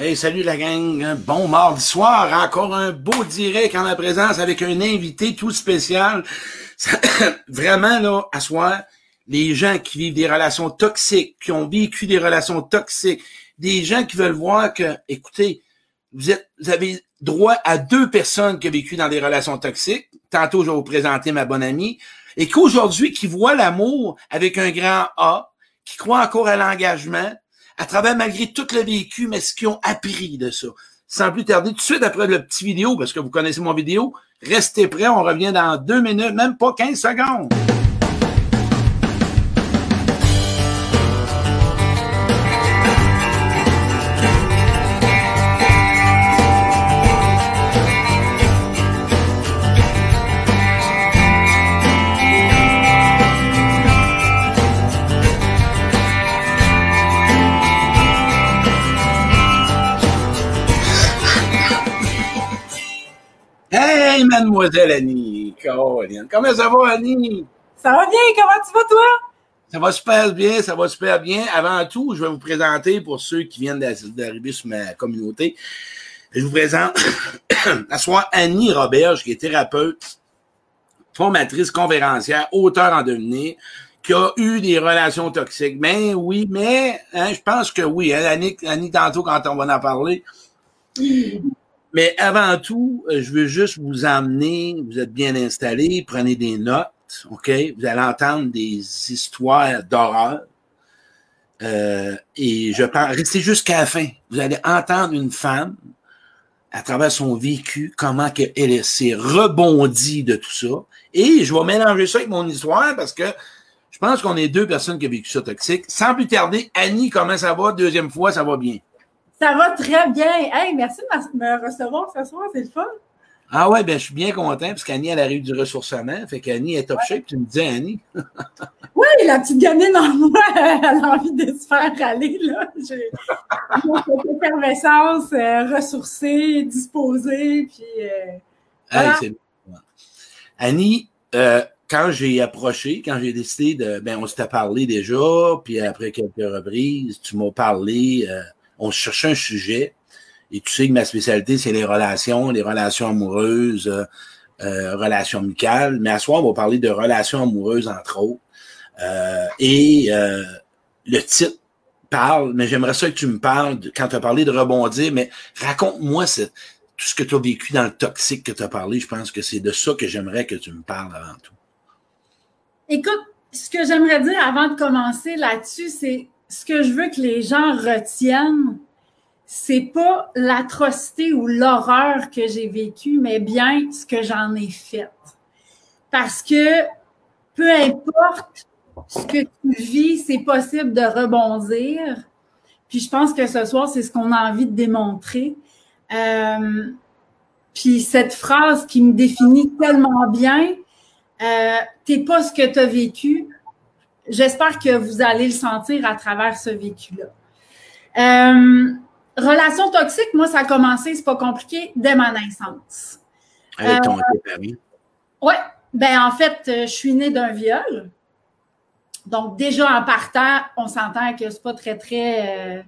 Hey, salut la gang. Bon mardi soir. Encore un beau direct en ma présence avec un invité tout spécial. Vraiment, là, à soir, les gens qui vivent des relations toxiques, qui ont vécu des relations toxiques, des gens qui veulent voir que, écoutez, vous vous avez droit à deux personnes qui ont vécu dans des relations toxiques. Tantôt, je vais vous présenter ma bonne amie. Et qu'aujourd'hui, qui voit l'amour avec un grand A, qui croit encore à l'engagement, à travers malgré tout le vécu, mais ce qu'ils ont appris de ça. Sans plus tarder, tout de suite après le petit vidéo, parce que vous connaissez mon vidéo, restez prêts, on revient dans deux minutes, même pas 15 secondes. Mademoiselle Annie! Comment ça va, Annie? Ça va bien, comment tu vas, toi? Ça va super bien, ça va super bien. Avant tout, je vais vous présenter pour ceux qui viennent d'arriver sur ma communauté. Je vous présente à soir Annie Roberge, qui est thérapeute, formatrice conférencière, auteur en devenir, qui a eu des relations toxiques. Ben oui, mais hein, je pense que oui. Hein, Annie, Annie, tantôt, quand on va en parler, mais avant tout, euh, je veux juste vous emmener, vous êtes bien installés, prenez des notes, OK? Vous allez entendre des histoires d'horreur. Euh, et je pense, restez jusqu'à la fin. Vous allez entendre une femme, à travers son vécu, comment elle s'est rebondie de tout ça. Et je vais mélanger ça avec mon histoire parce que je pense qu'on est deux personnes qui ont vécu ça toxique. Sans plus tarder, Annie, comment ça va? Deuxième fois, ça va bien. Ça va très bien. Hey, merci de me recevoir ce soir, c'est le fun. Ah ouais, ben je suis bien content parce qu'Annie, elle arrive du ressourcement. Fait qu'Annie est top shape. Tu me disais, Annie. oui, la petite gamine en moi, elle a envie de se faire aller. Là. J'ai cette effervescence, euh, ressourcée, disposée. Puis, euh, hey, Annie, euh, quand j'ai approché, quand j'ai décidé de. Ben, on s'était parlé déjà, puis après quelques reprises, tu m'as parlé. On cherchait un sujet. Et tu sais que ma spécialité, c'est les relations, les relations amoureuses, euh, euh, relations amicales. Mais à soir, on va parler de relations amoureuses, entre autres. Euh, et le titre parle, mais j'aimerais ça que tu me parles, quand tu as parlé de rebondir, mais raconte-moi tout ce que tu as vécu dans le toxique que tu as parlé. Je pense que c'est de ça que j'aimerais que tu me parles avant tout. Écoute, ce que j'aimerais dire avant de commencer là-dessus, c'est ce que je veux que les gens retiennent, c'est pas l'atrocité ou l'horreur que j'ai vécue, mais bien ce que j'en ai fait. Parce que peu importe ce que tu vis, c'est possible de rebondir. Puis je pense que ce soir, c'est ce qu'on a envie de démontrer. Euh, puis cette phrase qui me définit tellement bien, euh, t'es pas ce que tu as vécu, j'espère que vous allez le sentir à travers ce vécu-là. Euh, relation toxique, moi, ça a commencé, c'est pas compliqué, dès ma naissance. Avec ton euh, Oui. Ben, en fait, euh, je suis née d'un viol. Donc, déjà en partant, on s'entend que c'est pas très, très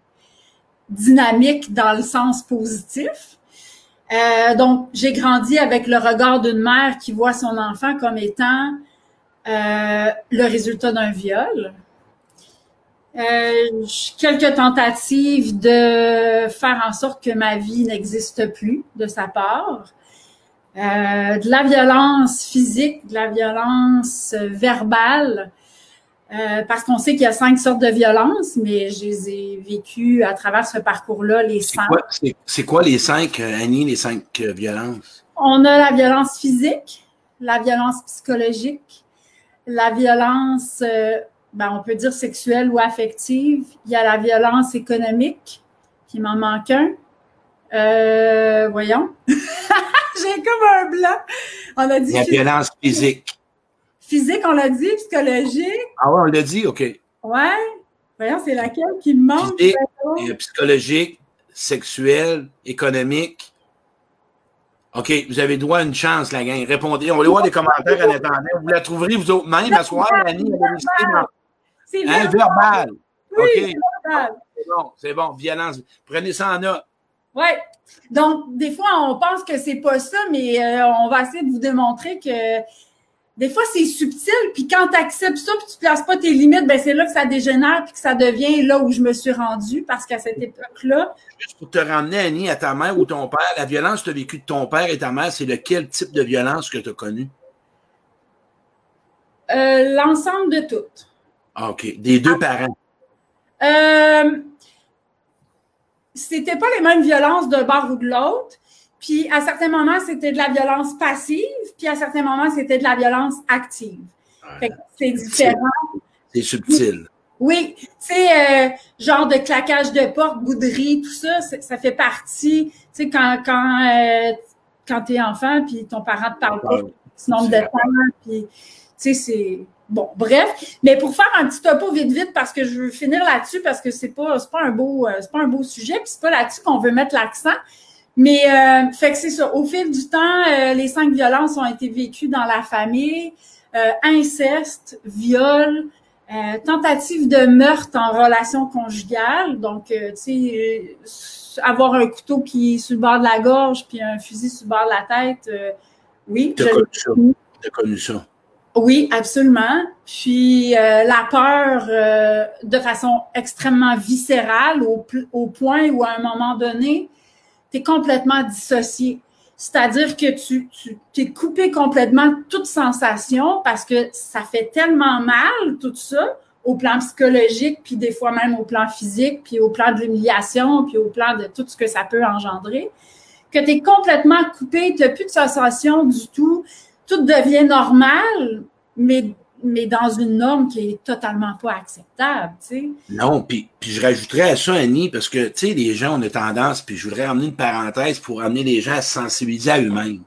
dynamique dans le sens positif. donc, j'ai grandi avec le regard d'une mère qui voit son enfant comme étant euh, le résultat d'un viol. Euh, quelques tentatives de faire en sorte que ma vie n'existe plus de sa part. Euh, de la violence physique, de la violence verbale, euh, parce qu'on sait qu'il y a cinq sortes de violences, mais je les ai vécues à travers ce parcours-là, les cinq. C'est quoi, quoi, les cinq, Annie, les cinq violences? On a la violence physique, la violence psychologique, la violence, euh, ben, on peut dire sexuelle ou affective. Il y a la violence économique, qui m'en manque un. Euh, voyons. J'ai comme un blanc. On a dit. La violence physique. Physique, on l'a dit, psychologique. Ah ouais, on l'a dit, OK. Ouais. Voyons, c'est laquelle qui me manque? Physique, psychologique, sexuelle, économique. OK, vous avez droit à une chance, la gang. Répondez. On va aller voir des commentaires en attendant. Vous la trouverez vous autres même à soir, Annie. C'est verbal. OK. C'est bon, c'est bon. Violence. Prenez ça en note. Oui. Donc, des fois, on pense que c'est pas ça, mais euh, on va essayer de vous démontrer que des fois, c'est subtil, puis quand tu acceptes ça, puis tu places pas tes limites, ben c'est là que ça dégénère, puis que ça devient là où je me suis rendue, parce qu'à cette époque-là... Juste pour te ramener, Annie, à ta mère ou ton père, la violence que tu as vécue de ton père et ta mère, c'est lequel type de violence que tu as connu? Euh, l'ensemble de toutes. Ah, OK. Des deux parents. Euh, c'était pas les mêmes violences d'un bord ou de l'autre. Puis à certains moments, c'était de la violence passive, puis à certains moments, c'était de la violence active. c'est différent. C'est subtil. Oui, tu sais, euh, genre de claquage de porte, bouderie, tout ça, ça fait partie, tu sais, quand, quand, euh, quand t'es enfant, puis ton parent te parle pas ce nombre de temps, puis, tu sais, c'est... Bon, bref, mais pour faire un petit topo vite vite parce que je veux finir là-dessus parce que c'est pas pas un beau euh, c'est pas un beau sujet puis c'est pas là-dessus qu'on veut mettre l'accent. Mais euh, fait que c'est ça. Au fil du temps, euh, les cinq violences ont été vécues dans la famille. Euh, inceste, viol, tentative de meurtre en relation conjugale. Donc, tu sais, avoir un couteau qui est sur le bord de la gorge puis un fusil sur le bord de la tête, oui. T'as connu ça. T'as connu ça. Oui, absolument. Puis la peur de façon extrêmement viscérale au, au point où à un moment donné, tu es complètement dissocié. C'est-à-dire que tu, tu es coupé complètement toute sensation parce que ça fait tellement mal, tout ça, au plan psychologique, puis des fois même au plan physique, puis au plan de l'humiliation, puis au plan de tout ce que ça peut engendrer, que tu es complètement coupé, tu n'as plus de sensation du tout, tout devient normal, mais mais dans une norme qui est totalement pas acceptable, tu sais. Non, puis, je rajouterais à ça, Annie, parce que, tu sais, les gens ont une tendance, puis je voudrais amener une parenthèse pour amener les gens à se sensibiliser à eux-mêmes.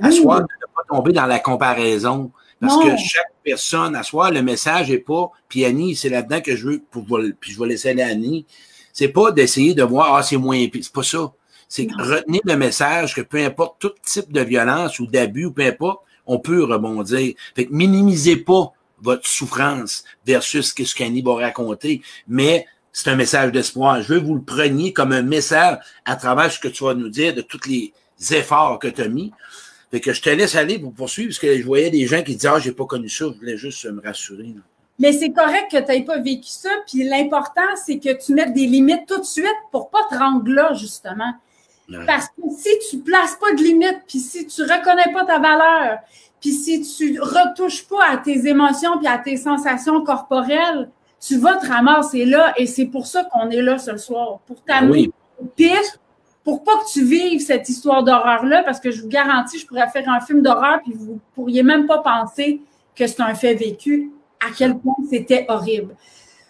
À soi, de ne pas tomber dans la comparaison. Parce que chaque personne, à soi, le message est pas, puis Annie, c'est là-dedans que je veux, pour, puis je vais laisser aller Annie, c'est pas d'essayer de voir, ah, c'est moins pire, c'est pas ça. C'est retenir le message que peu importe tout type de violence ou d'abus ou peu importe, on peut rebondir. Fait que minimisez pas votre souffrance versus ce qu'Annie va raconter, mais c'est un message d'espoir. Je veux que vous le preniez comme un message à travers ce que tu vas nous dire de tous les efforts que tu as mis. Fait que je te laisse aller pour poursuivre, parce que je voyais des gens qui disaient Ah, j'ai pas connu ça, je voulais juste me rassurer. Mais c'est correct que tu n'aies pas vécu ça. Puis l'important, c'est que tu mettes des limites tout de suite pour pas te rendre là, justement. Parce que si tu places pas de limites, puis si tu reconnais pas ta valeur, puis si tu retouches pas à tes émotions puis à tes sensations corporelles, tu vas te ramasser là et c'est pour ça qu'on est là ce soir, pour t'amener pire, pour pas que tu vives cette histoire d'horreur-là, parce que je vous garantis, je pourrais faire un film d'horreur puis vous pourriez même pas penser que c'est un fait vécu, à quel point c'était horrible.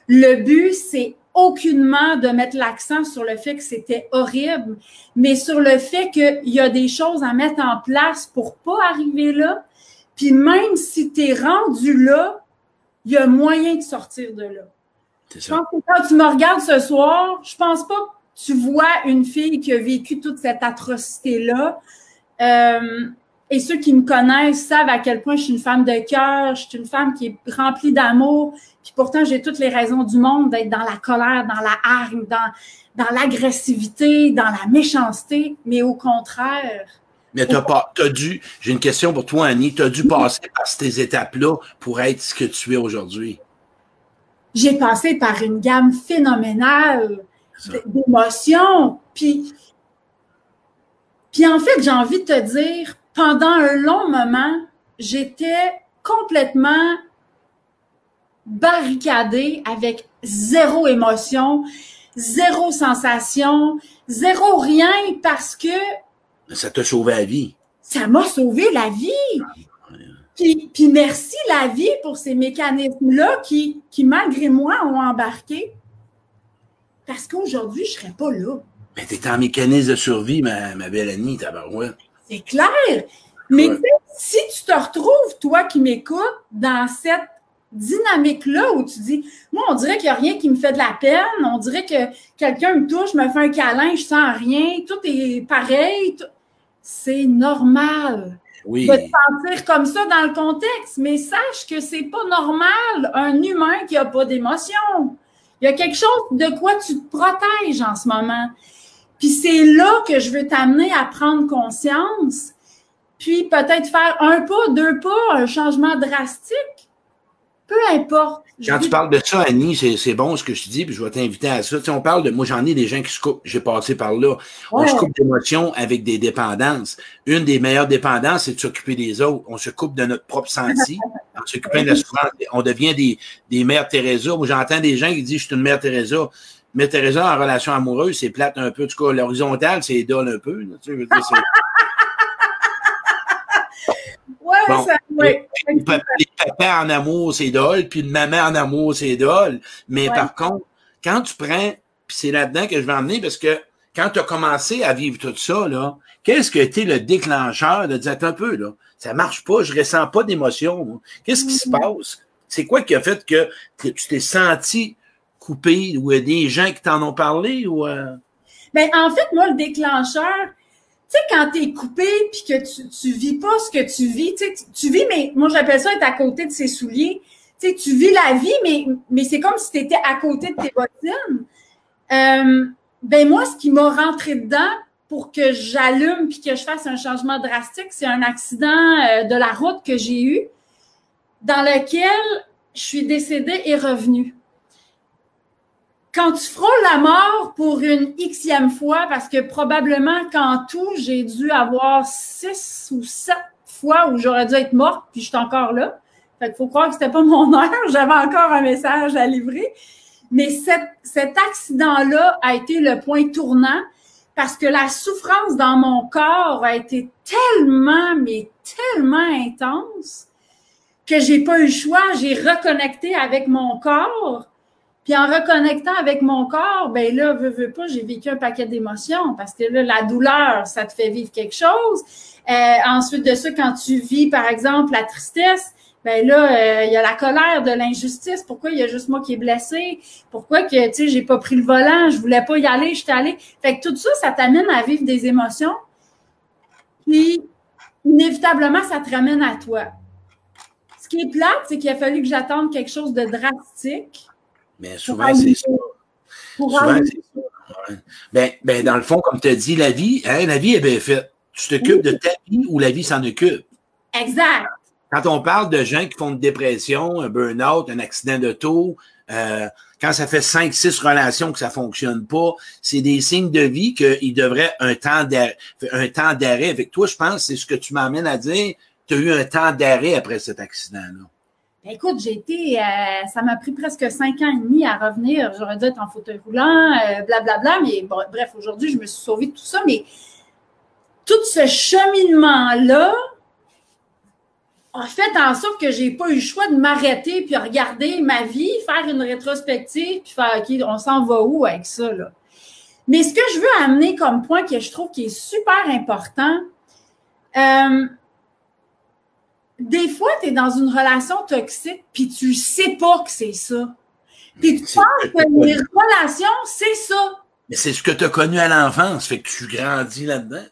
Le but, c'est aucunement de mettre l'accent sur le fait que c'était horrible, mais sur le fait qu'il y a des choses à mettre en place pour pas arriver là. Puis même si tu es rendu là, il y a moyen de sortir de là. Je pense que quand tu me regardes ce soir, je pense pas que tu vois une fille qui a vécu toute cette atrocité-là. Euh, et ceux qui me connaissent savent à quel point je suis une femme de cœur, je suis une femme qui est remplie d'amour, puis pourtant j'ai toutes les raisons du monde d'être dans la colère, dans la hargne, dans, dans l'agressivité, dans la méchanceté, mais au contraire. Mais t'as pas, t'as dû, j'ai une question pour toi, Annie, t'as dû passer par ces étapes-là pour être ce que tu es aujourd'hui. J'ai passé par une gamme phénoménale d'émotions, puis, puis en fait, j'ai envie de te dire, pendant un long moment, j'étais complètement barricadée avec zéro émotion, zéro sensation, zéro rien parce que... Ça t'a sauvé la vie. Ça m'a sauvé la vie. Puis, puis, merci la vie pour ces mécanismes-là qui, qui, malgré moi, ont embarqué. Parce qu'aujourd'hui, je ne serais pas là. Mais t'es en mécanisme de survie, ma, ma belle Annie, tabarouette. C'est clair. Mais si tu te retrouves, toi qui m'écoutes, dans cette dynamique-là où tu dis, moi, on dirait qu'il n'y a rien qui me fait de la peine, on dirait que quelqu'un me touche, me fait un câlin, je sens rien, tout est pareil. C'est normal oui. de te sentir comme ça dans le contexte, mais sache que c'est pas normal un humain qui n'a pas d'émotion. Il y a quelque chose de quoi tu te protèges en ce moment. Puis c'est là que je veux t'amener à prendre conscience, puis peut-être faire un pas, deux pas, un changement drastique. Peu importe. Quand tu parles de ça, Annie, c'est bon ce que je te dis, puis je vais t'inviter à ça. Tu sais, on parle de, moi j'en ai des gens qui se coupent, j'ai passé par là. On se coupe d'émotions avec des dépendances. Une des meilleures dépendances, c'est de s'occuper des autres. On se coupe de notre propre senti. en s'occupant de la souffrance, on devient des, des mères Teresa. Moi, j'entends des gens qui disent, je suis une mère Teresa. Mais Teresa, en relation amoureuse, c'est plate un peu. En tout cas, l'horizontale, c'est dole un peu. tu sais, ouais, ça, ouais. Les, papas en amour, c'est dole, puis le maman en amour, c'est dole. Mais par contre, quand tu prends, puis c'est là-dedans que je vais emmener, parce que quand tu as commencé à vivre tout ça, là, qu'est-ce qui a été le déclencheur de dire, un peu, là, ça marche pas, je ressens pas d'émotion. Qu'est-ce qui se Mm-hmm. passe? C'est quoi qui a fait que tu t'es senti coupé ou des gens qui t'en ont parlé ou euh... Ben, en fait, moi, le déclencheur, tu sais, quand t'es coupé puis que tu, tu vis pas ce que tu vis, tu vis, mais moi, j'appelle ça être à côté de ses souliers. Tu sais, tu vis la vie, mais, mais c'est comme si tu étais à côté de tes bottines. Euh, ben, moi, ce qui m'a rentré dedans pour que j'allume puis que je fasse un changement drastique, c'est un accident euh, de la route que j'ai eu dans lequel je suis décédée et revenue quand tu frôles la mort pour une xème fois, parce que probablement qu'en tout, j'ai dû avoir six ou sept fois où j'aurais dû être morte, puis je suis encore là. Fait faut croire que c'était pas mon heure, j'avais encore un message à livrer. Mais cet, cet accident-là a été le point tournant parce que la souffrance dans mon corps a été tellement, mais tellement intense que j'ai pas eu le choix. J'ai reconnecté avec mon corps puis en reconnectant avec mon corps, ben là, veux, veux pas, j'ai vécu un paquet d'émotions parce que là, la douleur, ça te fait vivre quelque chose. Euh, ensuite de ça, quand tu vis, par exemple, la tristesse, ben là, euh, il y a la colère de l'injustice. Pourquoi il y a juste moi qui est blessé? Pourquoi que, tu sais, j'ai pas pris le volant, je voulais pas y aller, j'étais allée. Fait que tout ça, ça t'amène à vivre des émotions. Puis, inévitablement, ça te ramène à toi. Ce qui est plate, c'est qu'il a fallu que j'attende quelque chose de drastique mais souvent, c'est ça. Souvent, c'est ça. Ouais. Ben, ben, dans le fond, comme tu as dit, la vie, hein, la vie est bien faite. Tu t'occupes de ta vie ou la vie s'en occupe. Exact. Quand on parle de gens qui font une dépression, un burn-out, un accident d'auto, euh, quand ça fait cinq, six relations que ça fonctionne pas, c'est des signes de vie qu'il devrait un temps d'arrêt. Un temps d'arrêt. Avec toi, je pense, c'est ce que tu m'amènes à dire. Tu as eu un temps d'arrêt après cet accident-là. Ben, écoute, j'ai été, euh, ça m'a pris presque cinq ans et demi à revenir. J'aurais dû être en fauteuil roulant, euh, blablabla, bla, bla, mais bref, aujourd'hui, je me suis sauvée de tout ça, mais tout ce cheminement-là a fait en sorte que j'ai pas eu le choix de m'arrêter puis regarder ma vie, faire une rétrospective puis faire, OK, on s'en va où avec ça, là? Mais ce que je veux amener comme point que je trouve qui est super important, euh, des fois, tu es dans une relation toxique, puis tu sais pas que c'est ça. Puis tu penses que les relations, c'est ça. Mais c'est ce que tu as connu à l'enfance, fait que tu grandis là-dedans.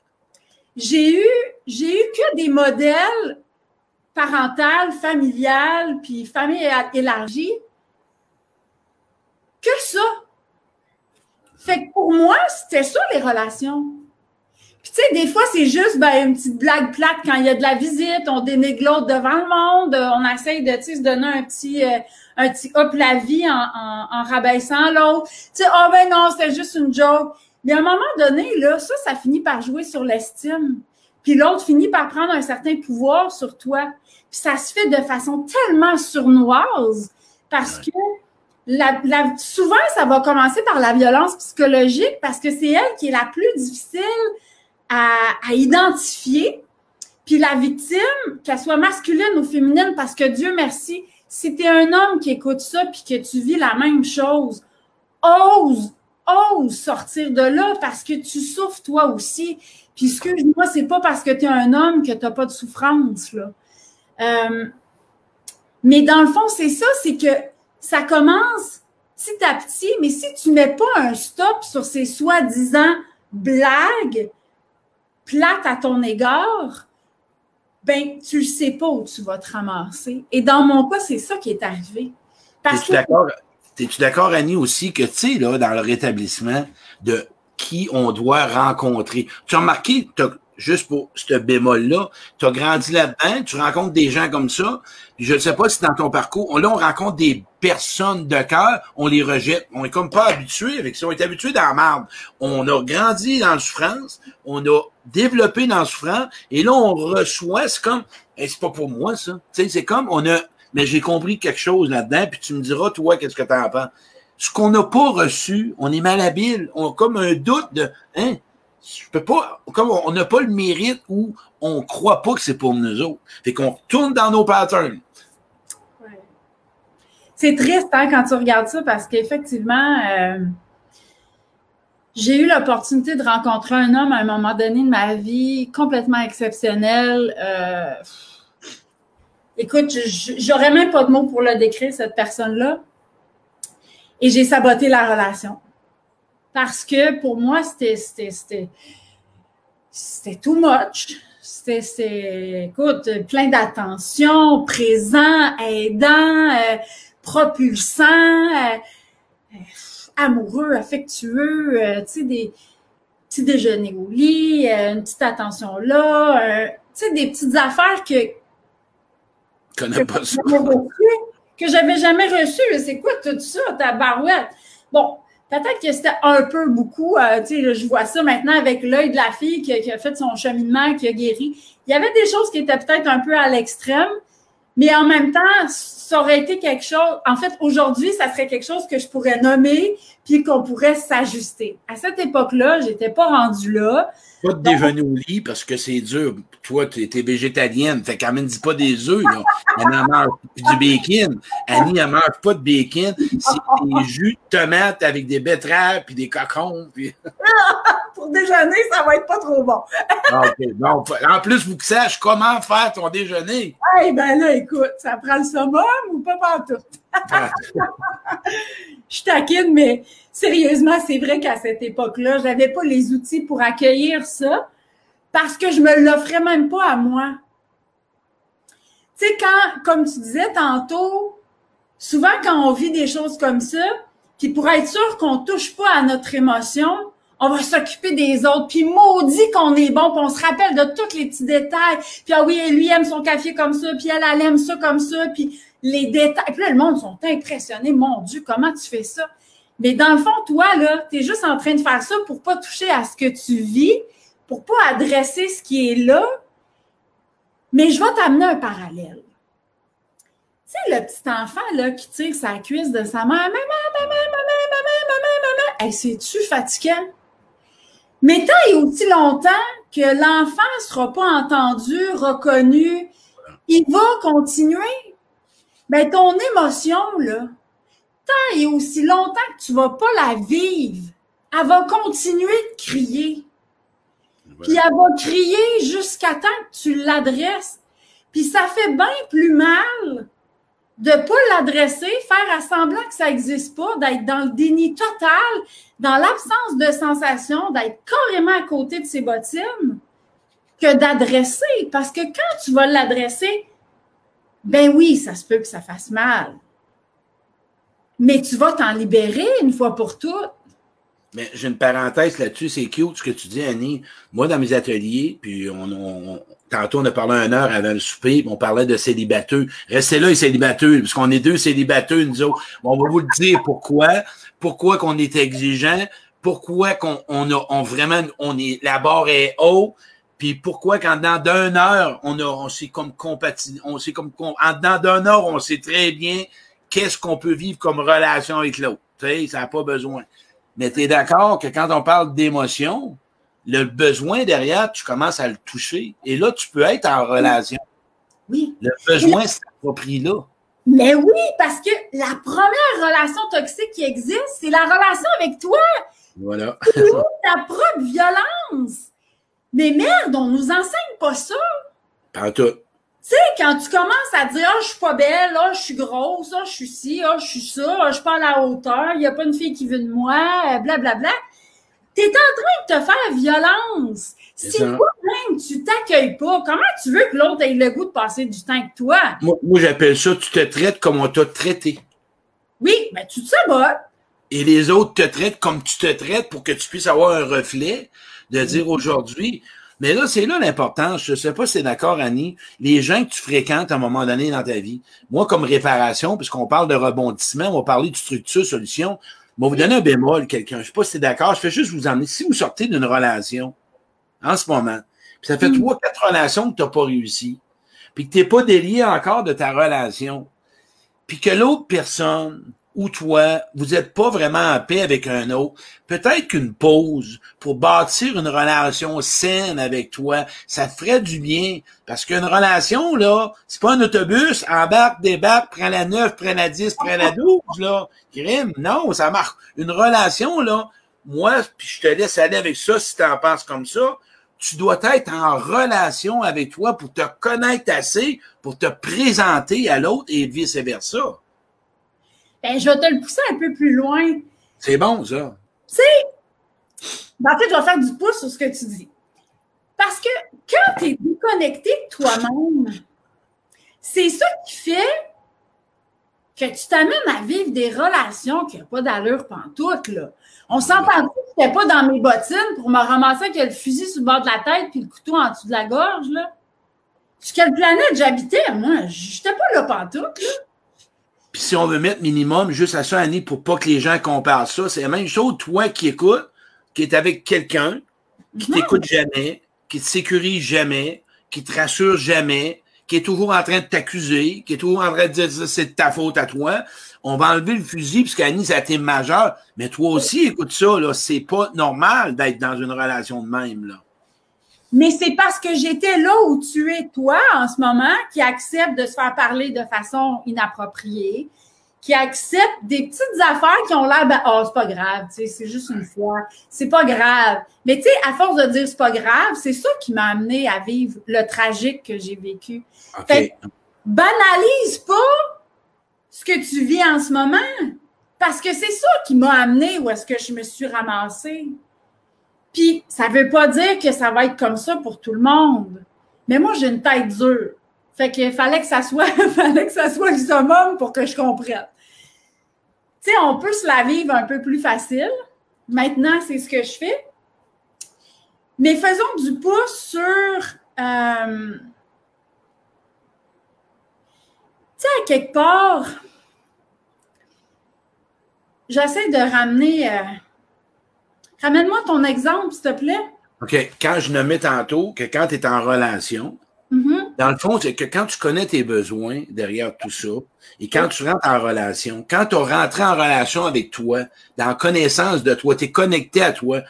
J'ai eu, j'ai eu que des modèles parentales, familiales, puis famille élargie. Que ça. Fait que pour moi, c'était ça les relations. Puis tu sais, des fois, c'est juste ben, une petite blague plate quand il y a de la visite, on dénigre l'autre devant le monde, on essaye de se donner un petit euh, un petit hop la vie en, en, en rabaissant l'autre. Tu sais, oh ben non, c'était juste une joke. Mais à un moment donné, là, ça, ça finit par jouer sur l'estime. Puis l'autre finit par prendre un certain pouvoir sur toi. Puis ça se fait de façon tellement surnoise parce que la, la, souvent, ça va commencer par la violence psychologique parce que c'est elle qui est la plus difficile à, à, identifier. Puis la victime, qu'elle soit masculine ou féminine, parce que Dieu merci, si tu es un homme qui écoute ça puis que tu vis la même chose, ose, ose sortir de là parce que tu souffres toi aussi. Puis excuse-moi, c'est pas parce que tu es un homme que tu n'as pas de souffrance. Là. Euh, mais dans le fond, c'est ça, c'est que ça commence petit à petit, mais si tu mets pas un stop sur ces soi-disant blagues plates à ton égard, ben tu ne sais pas où tu vas te ramasser. Et dans mon cas, c'est ça qui est arrivé. Parce Es-tu que... d'accord, Annie, aussi, que tu sais, là, dans le rétablissement, de qui on doit rencontrer? Tu as remarqué, juste pour ce bémol-là, tu as grandi là-dedans, tu rencontres des gens comme ça, je ne sais pas si dans ton parcours, là, on rencontre des personnes de cœur, on les rejette. On est comme pas habitué avec ça. On est habitué dans la marde. On a grandi dans la souffrance, on a développé dans la souffrance, et là, on reçoit, c'est comme, c'est pas pour moi, ça. Tu sais, c'est comme, on a, mais j'ai compris quelque chose là-dedans, puis tu me diras, toi, qu'est-ce que tu en penses. Ce qu'on n'a pas reçu, on est malhabile. On a comme un doute de, hein, je peux pas, comme on n'a pas le mérite ou on croit pas que c'est pour nous autres. Fait qu'on retourne dans nos patterns. C'est triste hein, quand tu regardes ça parce qu'effectivement, euh, j'ai eu l'opportunité de rencontrer un homme à un moment donné de ma vie complètement exceptionnel. Euh, écoute, j'aurais même pas de mots pour le décrire, cette personne-là. Et j'ai saboté la relation parce que pour moi, c'était too much. C'était, écoute, plein d'attention, présent, aidant, euh, propulsant, euh, euh, amoureux, affectueux, tu sais, des petits déjeuners au lit, une petite attention là, tu sais, des petites affaires que. Connais pas ça. que j'avais jamais reçues. C'est quoi tout ça, ta barouette? Bon, Peut-être que c'était un peu beaucoup. Euh, tu sais, je vois ça maintenant avec l'œil de la fille qui, qui, a fait son cheminement, qui a guéri. Il y avait des choses qui étaient peut-être un peu à l'extrême, mais en même temps, ça aurait été quelque chose. En fait, aujourd'hui, ça serait quelque chose que je pourrais nommer puis qu'on pourrait s'ajuster. À cette époque-là, j'étais pas rendue là. Pas de déjeuner au lit parce que c'est dur. Toi, tu es végétalienne. Fait qu'elle ne dit pas des œufs, là. Elle n'en mange du bacon. Annie, elle mange pas de bacon. C'est des jus de tomates avec des betteraves puis des cocons. Puis... Pour déjeuner, ça va être pas trop bon. Ah, OK. Bon, en plus, vous que sache comment faire ton déjeuner. Eh ben là, écoute, ça prend le summum ou pas partout? je taquine, mais sérieusement, c'est vrai qu'à cette époque-là, j'avais pas les outils pour accueillir ça parce que je me l'offrais même pas à moi. Tu sais, quand, comme tu disais tantôt, souvent quand on vit des choses comme ça, puis pour être sûr qu'on touche pas à notre émotion, on va s'occuper des autres, puis maudit qu'on est bon, puis on se rappelle de tous les petits détails, puis ah oui, lui aime son café comme ça, puis elle, elle aime ça comme ça, puis les détails. Puis là, le monde sont impressionnés. Mon Dieu, comment tu fais ça? Mais dans le fond, toi, là, tu es juste en train de faire ça pour pas toucher à ce que tu vis, pour pas adresser ce qui est là. Mais je vais t'amener un parallèle. Tu sais, le petit enfant, là, qui tire sa cuisse de sa mère, maman, maman, maman, maman, maman, maman, hey, c'est-tu fatigant? Mais tant et aussi longtemps que l'enfant ne sera pas entendu, reconnu, il va continuer ben ton émotion, là, tant et aussi longtemps que tu vas pas la vivre, elle va continuer de crier. Puis elle va crier jusqu'à temps que tu l'adresses. Puis ça fait bien plus mal de pas l'adresser, faire assemblant que ça n'existe pas, d'être dans le déni total, dans l'absence de sensation, d'être carrément à côté de ses bottines, que d'adresser. Parce que quand tu vas l'adresser, ben oui, ça se peut que ça fasse mal. Mais tu vas t'en libérer une fois pour toutes. Mais j'ai une parenthèse là-dessus, c'est cute ce que tu dis, Annie. Moi, dans mes ateliers, puis on, tantôt on a parlé une heure avant le souper, on parlait de célibateux. Restez là, les célibateux, parce qu'on est deux célibateux, nous autres. On va vous le dire pourquoi. Pourquoi qu'on est exigeant. Pourquoi qu'on on a on vraiment on est la barre est haut. Puis pourquoi quand dans d'une heure, on a, on s'est comme compatible, on s'est comme, en dedans d'une heure, on sait très bien qu'est-ce qu'on peut vivre comme relation avec l'autre. Tu sais, ça n'a pas besoin. Mais tu es d'accord que quand on parle d'émotion, le besoin derrière, tu commences à le toucher. Et là, tu peux être en relation. Oui. Le besoin s'approprie là. Mais oui, parce que la première relation toxique qui existe, c'est la relation avec toi. Voilà. ta propre violence. Mais merde, on nous enseigne pas ça. Pas tout. Tu sais, quand tu commences à dire, ah, oh, je suis pas belle, ah, je suis grosse, ah, je suis ci, ah, je suis ça, ah, je suis pas à la hauteur, il y a pas une fille qui veut de moi, blablabla. Bla, bla. T'es en train de te faire violence. Si toi-même, tu t'accueilles pas, comment tu veux que l'autre ait le goût de passer du temps avec toi? Moi, j'appelle ça, tu te traites comme on t'a traité. Oui, mais tu te sabotes. et les autres te traitent comme tu te traites pour que tu puisses avoir un reflet de dire aujourd'hui. Mais là, c'est là l'importance. Je sais pas si c'est d'accord, Annie. Les gens que tu fréquentes à un moment donné dans ta vie. Moi, comme réparation, puisqu'on parle de rebondissement, on va parler de structure, solution. Je vais vous donner un bémol, quelqu'un. Je sais pas si c'est d'accord. Je fais juste vous emmener. Si vous sortez d'une relation, en ce moment, puis ça fait Mm. trois, quatre relations que tu n'as pas réussi, puis que tu n'es pas délié encore de ta relation, puis que l'autre personne ou toi, vous n'êtes pas vraiment en paix avec un autre, peut-être qu'une pause pour bâtir une relation saine avec toi, ça te ferait du bien. Parce qu'une relation, là, c'est pas un autobus, embarque, débarque, prends la 9, prends la 10, prends la 12, là. Crime, non, ça marche. Une relation, là, moi, puis je te laisse aller avec ça si tu en penses comme ça, tu dois être en relation avec toi pour te connaître assez, pour te présenter à l'autre et vice-versa. Ben, je vais te le pousser un peu plus loin. C'est bon, ça. Ben, en fait, je vais faire du pouce sur ce que tu dis. Parce que quand tu es déconnecté de toi-même, c'est ça qui fait que tu t'amènes à vivre des relations qui n'ont pas d'allure pantoute, là. On s'entend que j'étais pas dans mes bottines pour me ramasser avec le fusil sur le bord de la tête puis le couteau en dessous de la gorge, là? Sur quelle planète j'habitais, moi? J'étais pas là pantoute, là. Puis si on veut mettre minimum juste à ça, Annie, pour pas que les gens comparent ça, c'est la même chose, toi qui écoutes, qui est avec quelqu'un, qui t'écoute jamais, qui te sécurise jamais, qui te rassure jamais, qui est toujours en train de t'accuser, qui est toujours en train de dire c'est de ta faute à toi. On va enlever le fusil puisqu'Annie, ça a été majeur. Mais toi aussi, écoute ça, là, c'est pas normal d'être dans une relation de même, là. Mais c'est parce que j'étais là où tu es, toi, en ce moment, qui accepte de se faire parler de façon inappropriée, qui accepte des petites affaires qui ont l'air, ben, oh, c'est pas grave, tu sais, c'est juste une fois, c'est pas grave. Mais tu sais, à force de dire c'est pas grave, c'est ça qui m'a amené à vivre le tragique que j'ai vécu. Fait- Banalise pas ce que tu vis en ce moment, parce que c'est ça qui m'a amené où est-ce que je me suis ramassée. Puis, ça veut pas dire que ça va être comme ça pour tout le monde. Mais moi, j'ai une tête dure. Fait qu'il fallait que ça soit, fallait que ça soit le summum pour que je comprenne. Tu sais, on peut se la vivre un peu plus facile. Maintenant, c'est ce que je fais. Mais faisons du pouce sur, euh, tu sais, à quelque part, j'essaie de ramener, euh, ramène-moi ton exemple, s'il te plaît. OK. Quand je nommais tantôt que quand tu es en relation, Mhm. Dans le fond, c'est que quand tu connais tes besoins derrière tout ça, et quand tu rentres en relation, quand tu rentré en relation avec toi, dans connaissance de toi, tu es connecté à toi,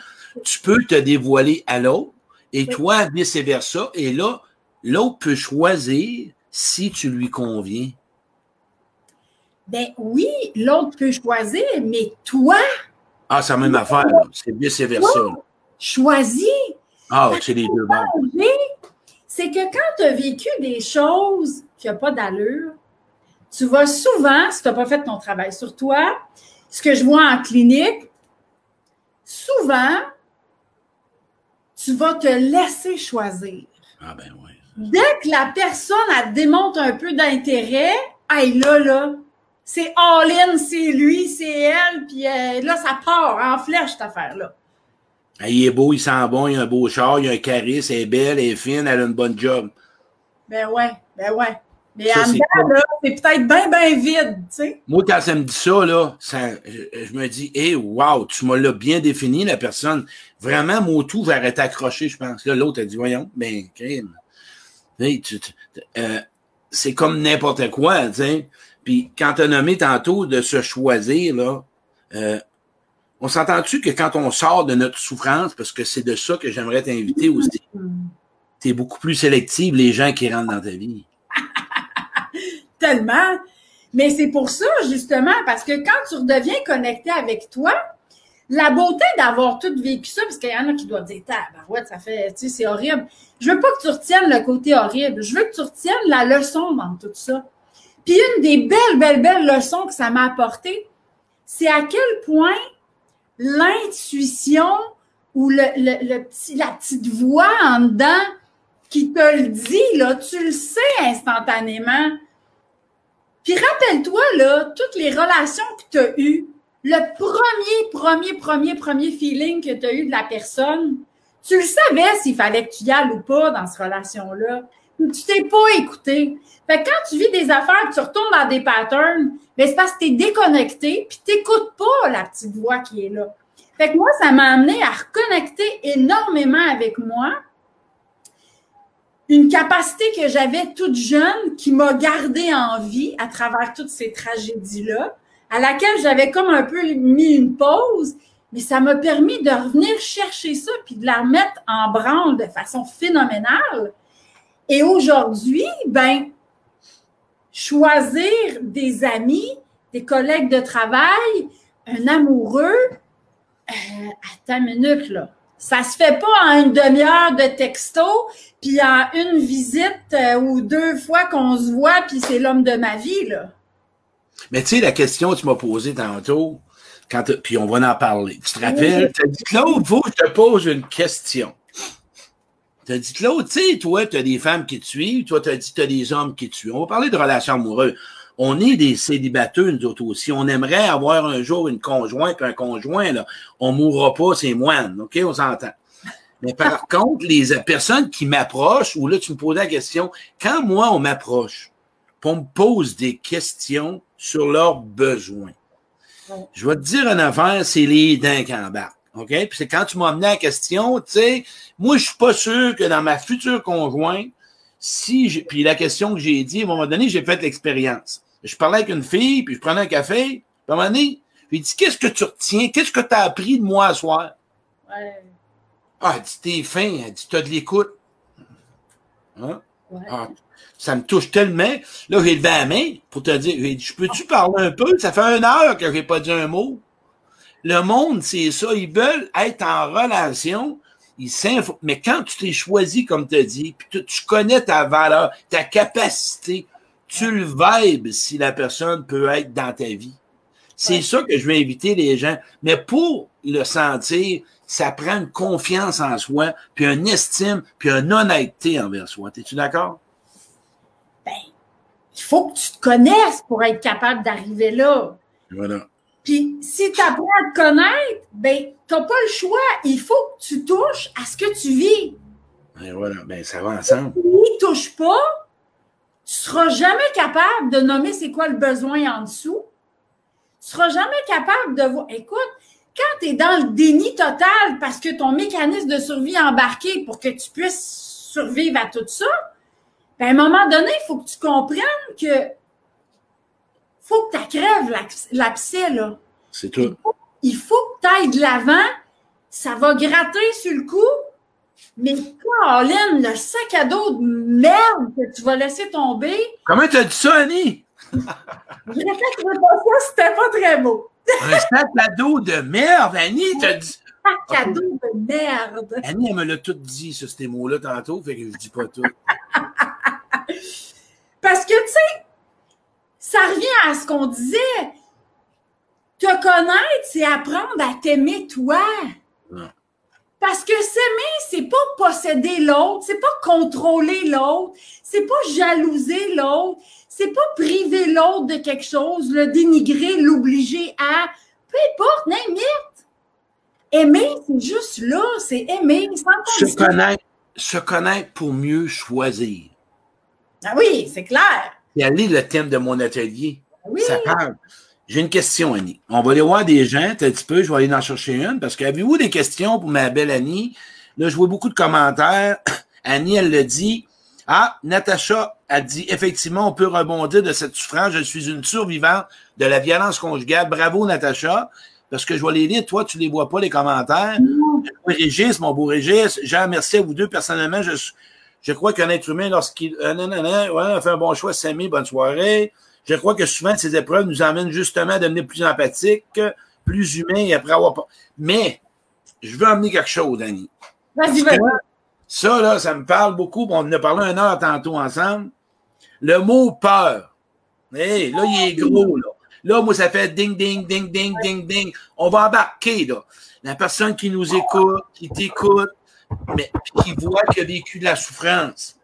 tu peux te dévoiler à l'autre, et toi, vice-versa, et là, l'autre peut choisir si tu lui conviens. Ben oui, l'autre peut choisir, mais toi, Ah, c'est la même affaire, c'est vice-versa. choisis. Ah, c'est les deux c'est que quand tu as vécu des choses qui n'ont pas d'allure, tu vas souvent, si tu n'as pas fait ton travail sur toi, ce que je vois en clinique, souvent, tu vas te laisser choisir. Ah, ben ouais. Dès que la personne, elle démontre un peu d'intérêt, hey, là, là, c'est all-in, c'est lui, c'est elle, puis euh, là, ça part en flèche, cette affaire-là. Ah, il est beau, il sent bon, il a un beau char, il a un charisme, elle est belle, elle est fine, elle a une bonne job. Ben ouais, ben ouais. Mais Ça, en c'est dedans, là, c'est peut-être bien, bien vide, tu sais. Moi, quand ça me dit ça, là, ça, je, je me dis, hé, wow, tu m'as là bien défini, la personne. Vraiment, mon tout va arrêter accroché, je pense. Là, l'autre a dit, voyons, ben, crime. Hey, euh, c'est comme n'importe quoi, tu sais. Puis quand tu as nommé tantôt de se choisir, là, euh, on s'entend-tu que quand on sort de notre souffrance, parce que c'est de ça que j'aimerais t'inviter aussi, t'es beaucoup plus sélective les gens qui rentrent dans ta vie? Tellement. Mais c'est pour ça, justement, parce que quand tu redeviens connecté avec toi, la beauté d'avoir tout vécu ça, parce qu'il y en a qui doivent dire, ouais, ça fait, tu sais, c'est horrible. Je veux pas que tu retiennes le côté horrible. Je veux que tu retiennes la leçon dans tout ça. Puis une des belles, belles, belles leçons que ça m'a apporté, c'est à quel point l'intuition ou la petite voix en dedans qui te le dit, tu le sais instantanément. Puis rappelle-toi, toutes les relations que tu as eues, le premier, premier, premier, premier feeling que tu as eu de la personne, tu le savais s'il fallait que tu y ailles ou pas dans cette relation-là. Tu t'es pas écouté. Fait que quand tu vis des affaires, tu retournes dans des patterns, ben c'est parce que tu es déconnecté, puis tu n'écoutes pas la petite voix qui est là. Fait que moi, ça m'a amené à reconnecter énormément avec moi. Une capacité que j'avais toute jeune qui m'a gardée en vie à travers toutes ces tragédies-là, à laquelle j'avais comme un peu mis une pause, mais ça m'a permis de revenir chercher ça puis de la remettre en branle de façon phénoménale. Et aujourd'hui, ben, choisir des amis, des collègues de travail, un amoureux, euh, attends une minute, là. Ça se fait pas en une demi-heure de texto, puis en une visite euh, ou deux fois qu'on se voit, puis c'est l'homme de ma vie, là. Mais tu sais, la question que tu m'as posée tantôt, quand puis on va en parler. Tu te rappelles? Tu as dit, Claude, faut que je te pose une question. Tu as dit, Claude, tu sais, toi, tu as des femmes qui te suivent, toi, tu as dit, tu as des hommes qui te suivent. On va parler de relations amoureuses. On est des célibataires, nous autres aussi. On aimerait avoir un jour une conjointe, un conjoint, là. On mourra pas, c'est moine, OK? On s'entend. Mais par contre, les personnes qui m'approchent, ou là, tu me posais la question, quand moi, on m'approche, on me pose des questions sur leurs besoins. Je vais te dire une affaire, c'est les dents qui embarquent. OK? Puis c'est quand tu m'as amené la question, tu sais, moi, je suis pas sûr que dans ma future conjointe, si j'ai, puis la question que j'ai dit, à un moment donné, j'ai fait l'expérience. Je parlais avec une fille, puis je prenais un café, puis à un moment donné, je lui ai dit, qu'est-ce que tu retiens? Qu'est-ce que tu as appris de moi ce soir? Ouais. Ah, elle dit, t'es fin. Elle dit, t'as de l'écoute. Hein? Ouais. Ah, ça me touche tellement. Là, j'ai levé la main pour te dire, je peux-tu parler un peu? Ça fait une heure que j'ai pas dit un mot. Le monde, c'est ça. Ils veulent être en relation. Ils Mais quand tu t'es choisi, comme tu as dit, puis tu, connais ta valeur, ta capacité, tu le vibes si la personne peut être dans ta vie. C'est ça que je vais inviter les gens. Mais pour le sentir, ça prend une confiance en soi, puis une estime, puis une honnêteté envers soi. Es-tu d'accord? il faut que tu te connaisses pour être capable d'arriver là. Voilà. Puis si tu apprends à te connaître, ben, tu n'as pas le choix. Il faut que tu touches à ce que tu vis. Et voilà, ben, ça va ensemble. Si tu n'y touches pas, tu seras jamais capable de nommer c'est quoi le besoin en dessous. Tu seras jamais capable de voir. Écoute, quand tu es dans le déni total parce que ton mécanisme de survie est embarqué pour que tu puisses survivre à tout ça, ben, à un moment donné, il faut que tu comprennes que faut que tu crèves l'abcès, là. C'est tout. Il faut, que tu ailles de l'avant. Ça va gratter sur le coup. Mais Caroline, le sac à dos de merde que tu vas laisser tomber. Comment tu as dit ça, Annie? je répète pas ça, c'était pas très beau. Un sac à dos de merde, Annie, t'as dit. Sac à dos de merde. Annie, elle me l'a tout dit, sur ces mots-là, tantôt, fait que je dis pas tout. Parce que, tu sais, ça revient à ce qu'on disait. Te connaître, c'est apprendre à t'aimer toi. Parce que s'aimer, c'est pas posséder l'autre, c'est pas contrôler l'autre, c'est pas jalouser l'autre, c'est pas priver l'autre de quelque chose, le dénigrer, l'obliger à. Peu importe, n'importe. Aimer, c'est juste là, c'est aimer sans se connaître, se connaître pour mieux choisir. Ah oui, c'est clair. Et aller le thème de mon atelier. Oui. Ça parle. J'ai une question, Annie. On va aller voir des gens un petit peu. Je vais aller en chercher une parce que avez-vous des questions pour ma belle Annie? Là, je vois beaucoup de commentaires. Annie, elle le dit. Ah, Natacha a dit effectivement, on peut rebondir de cette souffrance. Je suis une survivante de la violence conjugale. Bravo, Natacha. Parce que je vais les lire. Toi, tu les vois pas, les commentaires. Régis, mon beau Régis. Jean, merci à vous deux. Personnellement, je, je crois qu'un être humain, lorsqu'il euh, ouais, a fait un bon choix, s'aimer, bonne soirée. Je crois que souvent, ces épreuves nous amènent justement à devenir plus empathiques, plus humains et après avoir. Mais, je veux amener quelque chose, Annie. Vas-y, vas-y. Ça, là, ça me parle beaucoup. On en a parlé un heure tantôt ensemble. Le mot peur. Hey, là, il est gros, là. Là, moi, ça fait ding, ding, ding, ding, ding, ding. On va embarquer, là. La personne qui nous écoute, qui t'écoute, mais qui voit qu'il a vécu de la souffrance.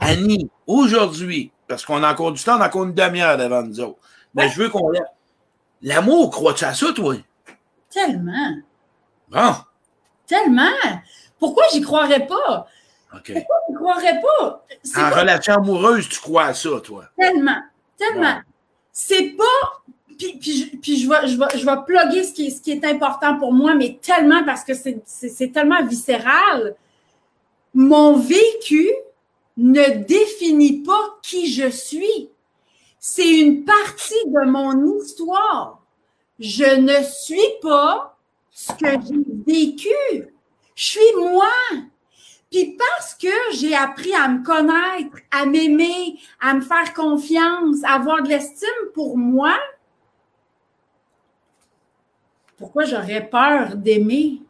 Annie, aujourd'hui, parce qu'on a encore du temps, on a encore une demi-heure devant nous autres. Mais je veux qu'on L'amour, crois-tu à ça, toi? Tellement. Bon. Tellement. Pourquoi j'y croirais pas? Pourquoi j'y croirais pas? En pas relation amoureuse, tu crois à ça, toi? tellement. Tellement. C'est pas. Puis, puis, je, puis je, vais, je, vais, je vais plugger ce qui, ce qui est important pour moi, mais tellement parce que c'est tellement viscéral. Mon vécu ne définit pas qui je suis. C'est une partie de mon histoire. Je ne suis pas ce que j'ai vécu. Je suis moi. Puis parce que j'ai appris à me connaître, à m'aimer, à me faire confiance, à avoir de l'estime pour moi, pourquoi j'aurais peur d'aimer?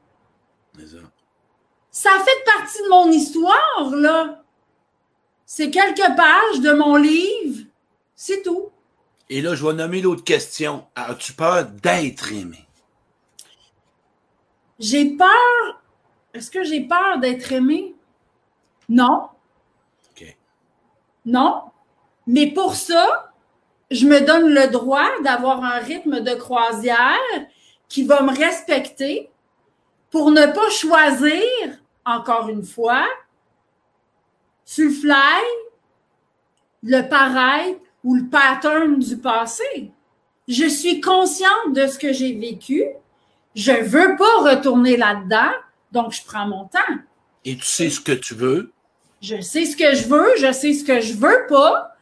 Ça fait partie de mon histoire, là. C'est quelques pages de mon livre. C'est tout. Et là, je vais nommer l'autre question. As-tu peur d'être aimé? J'ai peur. Est-ce que j'ai peur d'être aimé? Non. OK. Non. Mais pour ça, je me donne le droit d'avoir un rythme de croisière qui va me respecter pour ne pas choisir, encore une fois, sur le fly, le paraître ou le pattern du passé. Je suis consciente de ce que j'ai vécu. Je veux pas retourner là-dedans, donc je prends mon temps. Et tu sais ce que tu veux? Je sais ce que je veux, je sais ce que je veux pas.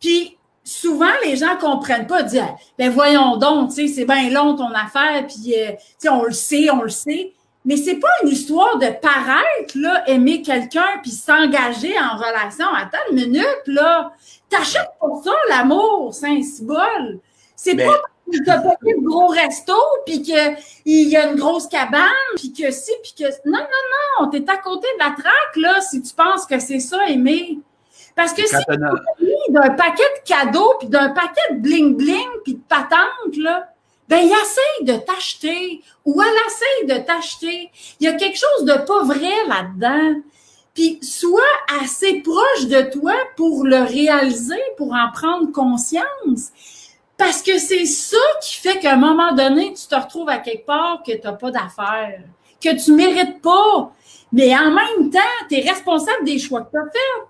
Puis souvent, les gens comprennent pas, disent Ben voyons donc, tu sais, c'est bien long ton affaire, puis euh, tu sais, on le sait, on le sait. Mais c'est pas une histoire de paraître, là, aimer quelqu'un puis s'engager en relation. Attends une minute, là. T'achètes pour ça l'amour, Saint-Cybole. C'est Mais- pas parce que t'as payé le gros resto puis qu'il y a une grosse cabane puis que si puis que... Non, non, non, t'es à côté de la traque, là, si tu penses que c'est ça, aimer. Parce que si d'un paquet de cadeaux, puis d'un paquet de bling-bling, puis de patentes, là, ben, il essaye de t'acheter ou elle essaye de t'acheter. Il y a quelque chose de pas vrai là-dedans. Puis sois assez proche de toi pour le réaliser, pour en prendre conscience. Parce que c'est ça qui fait qu'à un moment donné, tu te retrouves à quelque part que tu n'as pas d'affaires, que tu mérites pas. Mais en même temps, tu es responsable des choix que tu as fait.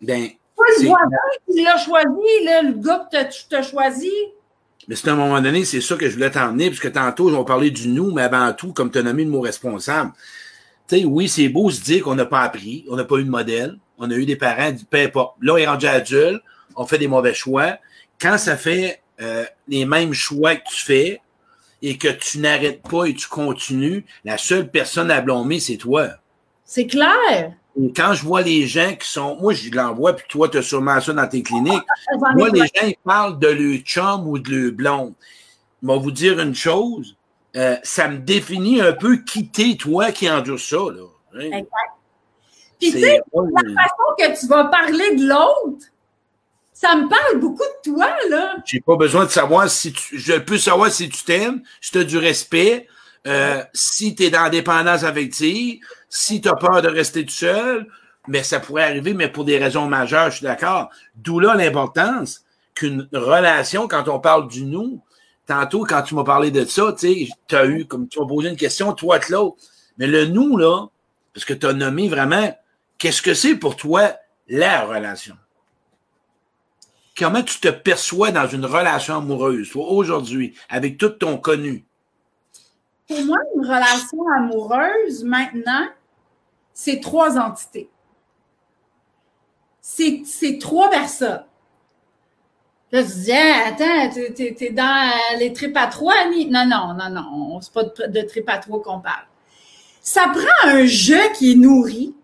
Ben, Pas le voisin qui l'a choisi, là, le gars que tu t'as choisi. mais c'est à un moment donné, c'est ça que je voulais t'emmener, puisque tantôt, on parlait du nous, mais avant tout, comme tu as nommé le mot responsable. Tu sais, oui, c'est beau se dire qu'on n'a pas appris, on n'a pas eu de modèle, on a eu des parents, peu importe. Là, on est rendu adulte, on fait des mauvais choix. Quand ça fait euh, les mêmes choix que tu fais et que tu n'arrêtes pas et tu continues, la seule personne à blâmer, c'est toi. C'est clair. Quand je vois les gens qui sont, moi, je l'envoie, puis toi, tu as sûrement ça dans tes cliniques. Ai Moi, les gens, ils parlent de leur chum ou de leur blonde. Je vais vous dire une chose. euh, ça me définit un peu quitter toi qui endure ça, là. Hein? Exact. Puis, tu sais, la façon que tu vas parler de l'autre, ça me parle beaucoup de toi, là. J'ai pas besoin de savoir si tu. Je peux savoir si tu t'aimes, si tu as du respect, euh, si tu es dans la dépendance affective, si tu as peur de rester tout seul. Mais ça pourrait arriver, mais pour des raisons majeures, je suis d'accord. D'où là l'importance qu'une relation, quand on parle du nous, tantôt, quand tu m'as parlé de ça, tu as eu, comme tu m'as posé une question, toi que l'autre. Mais le nous, là, parce que tu as nommé vraiment, qu'est-ce que c'est pour toi la relation? Comment tu te perçois dans une relation amoureuse, toi, aujourd'hui, avec tout ton connu? Pour moi, une relation amoureuse, maintenant, c'est trois entités. C'est c'est trois personnes. Là, tu dis, Ah, attends, t'es- t'es dans les tripes à trois, Annie? Non, non, non, non, c'est pas de, de tripes à trois qu'on parle. Ça prend un je qui est nourri.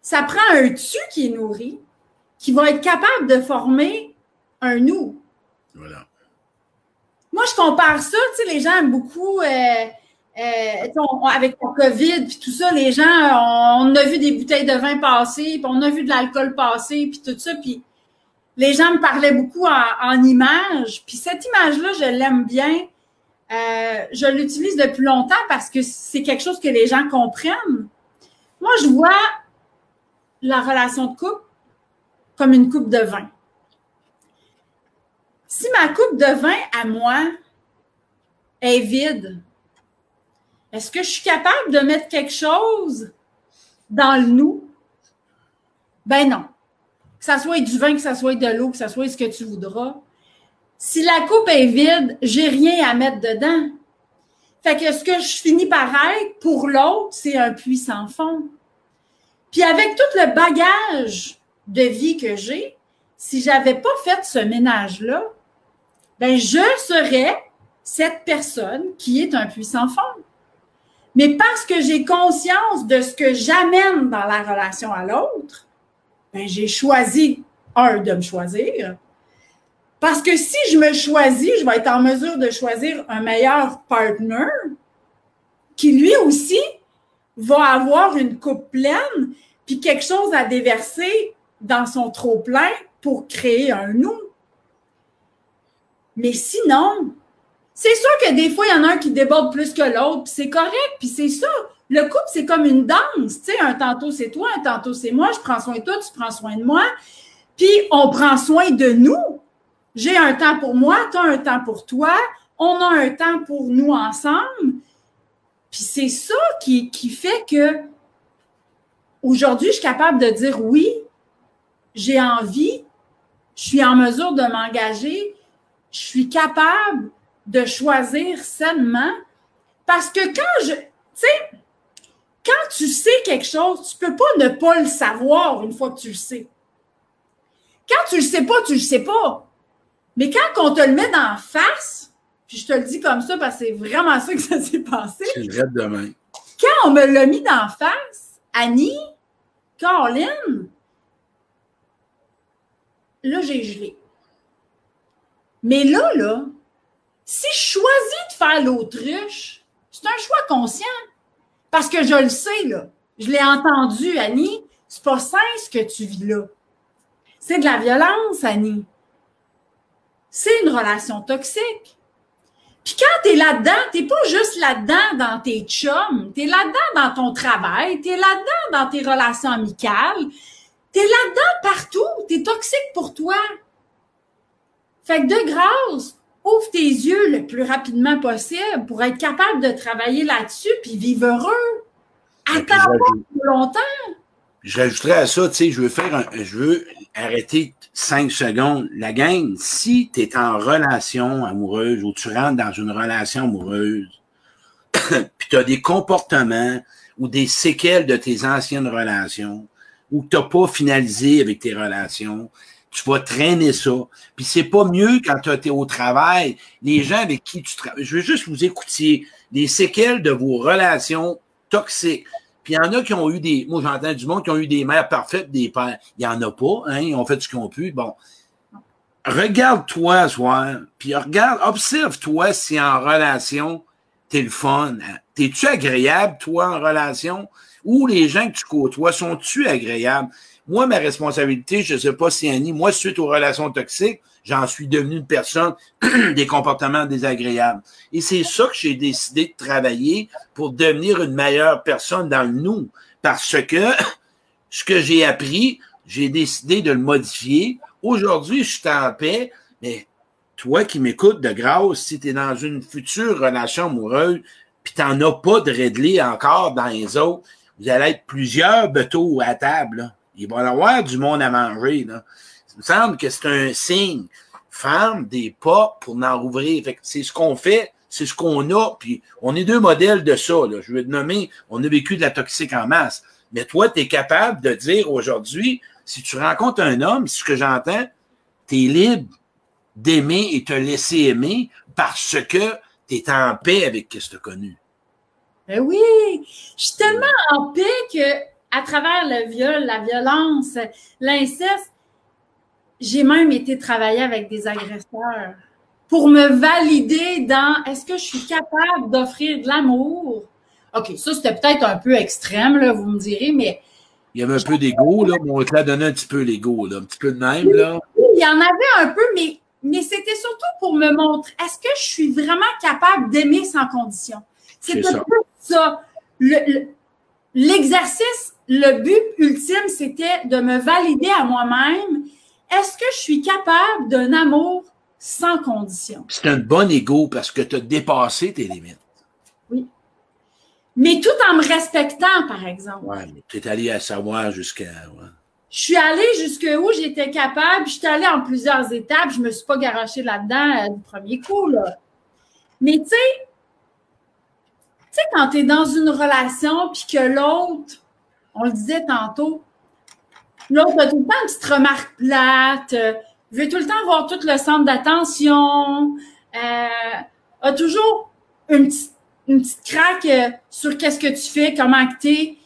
Ça prend un tu qui est nourri, qui va être capable de former un nous. Voilà. Moi, je compare ça, tu sais, les gens aiment beaucoup, euh, euh, avec le COVID, puis tout ça, les gens, on, on a vu des bouteilles de vin passer, puis on a vu de l'alcool passer, puis tout ça, puis les gens me parlaient beaucoup en, en images, puis cette image-là, je l'aime bien. Euh, je l'utilise depuis longtemps parce que c'est quelque chose que les gens comprennent. Moi, je vois la relation de couple comme une coupe de vin si ma coupe de vin à moi est vide, est-ce que je suis capable de mettre quelque chose dans le nous? Ben non. Que ça soit du vin, que ça soit de l'eau, que ça soit ce que tu voudras. Si la coupe est vide, j'ai rien à mettre dedans. Fait que ce que je finis par être pour l'autre, c'est un puits sans fond. Puis avec tout le bagage de vie que j'ai, si j'avais pas fait ce ménage-là, ben je serais cette personne qui est un puissant fond. Mais parce que j'ai conscience de ce que j'amène dans la relation à l'autre, ben j'ai choisi, un, de me choisir. Parce que si je me choisis, je vais être en mesure de choisir un meilleur partner qui lui aussi va avoir une coupe pleine puis quelque chose à déverser dans son trop plein pour créer un nous. Mais sinon, c'est sûr que des fois, il y en a un qui déborde plus que l'autre, puis c'est correct, puis c'est ça. Le couple, c'est comme une danse, tu sais, un tantôt c'est toi, un tantôt c'est moi, je prends soin de toi, tu prends soin de moi, puis on prend soin de nous. J'ai un temps pour moi, tu as un temps pour toi, on a un temps pour nous ensemble. Puis c'est ça qui, qui fait que aujourd'hui, je suis capable de dire oui, j'ai envie, je suis en mesure de m'engager, je suis capable de choisir sainement parce que quand je, tu sais, quand tu sais quelque chose, tu peux pas ne pas le savoir une fois que tu le sais. Quand tu le sais pas, tu le sais pas. Mais quand on te le met dans face, puis je te le dis comme ça parce que c'est vraiment ça que ça s'est passé. C'est demain. Quand on me l'a mis dans face, Annie, Caroline, là, j'ai gelé. Mais là, là, si je choisis de faire l'autruche, c'est un choix conscient. Parce que je le sais, là. Je l'ai entendu, Annie. C'est pas sain ce que tu vis là. C'est de la violence, Annie. C'est une relation toxique. Puis quand tu es là-dedans, tu pas juste là-dedans dans tes chums, tu es là-dedans dans ton travail, tu es là-dedans dans tes relations amicales, tu es là-dedans partout, tu es toxique pour toi. Fait que de grâce, ouvre tes yeux le plus rapidement possible pour être capable de travailler là-dessus puis vivre heureux. Attends pas plus longtemps. Je rajouterais à ça, tu sais, je veux faire un, je veux arrêter cinq secondes. La gang, si tu es en relation amoureuse ou tu rentres dans une relation amoureuse, puis tu as des comportements ou des séquelles de tes anciennes relations, ou que tu n'as pas finalisé avec tes relations, tu vas traîner ça. Puis c'est pas mieux quand tu es au travail, les gens avec qui tu travailles. Je veux juste vous écouter les séquelles de vos relations toxiques. Puis il y en a qui ont eu des, moi j'entends du monde qui ont eu des mères parfaites, des pères. Il y en a pas, hein, ils ont fait ce qu'ils ont pu. Bon. Regarde-toi, soir, puis regarde, observe-toi si en relation, t'es le fun. Hein. T'es-tu agréable, toi, en relation? Ou les gens que tu côtoies, sont-tu agréables? Moi, ma responsabilité, je ne sais pas si Annie, moi, suite aux relations toxiques, j'en suis devenu une personne des comportements désagréables. Et c'est ça que j'ai décidé de travailler pour devenir une meilleure personne dans le nous. Parce que ce que j'ai appris, j'ai décidé de le modifier. Aujourd'hui, je suis en paix, mais toi qui m'écoutes de grâce, si tu es dans une future relation amoureuse, puis tu n'en as pas de réglé encore dans les autres, vous allez être plusieurs bateaux à table. Il va y avoir du monde à manger. Là. Il me semble que c'est un signe. Ferme des pas pour en rouvrir. c'est ce qu'on fait, c'est ce qu'on a. Puis on est deux modèles de ça. Je vais te nommer, on a vécu de la toxique en masse. Mais toi, tu es capable de dire aujourd'hui, si tu rencontres un homme, ce que j'entends, tu es libre d'aimer et te laisser aimer parce que tu es en paix avec ce que tu as connu. Ben oui, je suis tellement en paix que à travers le viol, la violence, l'inceste, j'ai même été travailler avec des agresseurs pour me valider dans est-ce que je suis capable d'offrir de l'amour? OK, ça c'était peut-être un peu extrême, là, vous me direz, mais. Il y avait un peu d'ego, là, mais on te l'a donné un petit peu l'ego, là, un petit peu de même, là. il y en avait un peu, mais, mais c'était surtout pour me montrer est-ce que je suis vraiment capable d'aimer sans condition? C'était ça. ça. L'exercice le but ultime, c'était de me valider à moi-même. Est-ce que je suis capable d'un amour sans condition? C'est un bon ego parce que tu as dépassé tes limites. Oui. Mais tout en me respectant, par exemple. Ouais, mais tu es allé à savoir jusqu'à. Je suis allée jusqu'où j'étais capable. Je suis allée en plusieurs étapes. Je me suis pas garochée là-dedans euh, du premier coup. Là. Mais tu sais, tu sais, quand tu es dans une relation puis que l'autre, on le disait tantôt, l'autre a tout le temps une petite remarque plate, euh, veut tout le temps avoir tout le centre d'attention, euh, a toujours une petite, craque euh, sur qu'est-ce que tu fais, comment que t'es.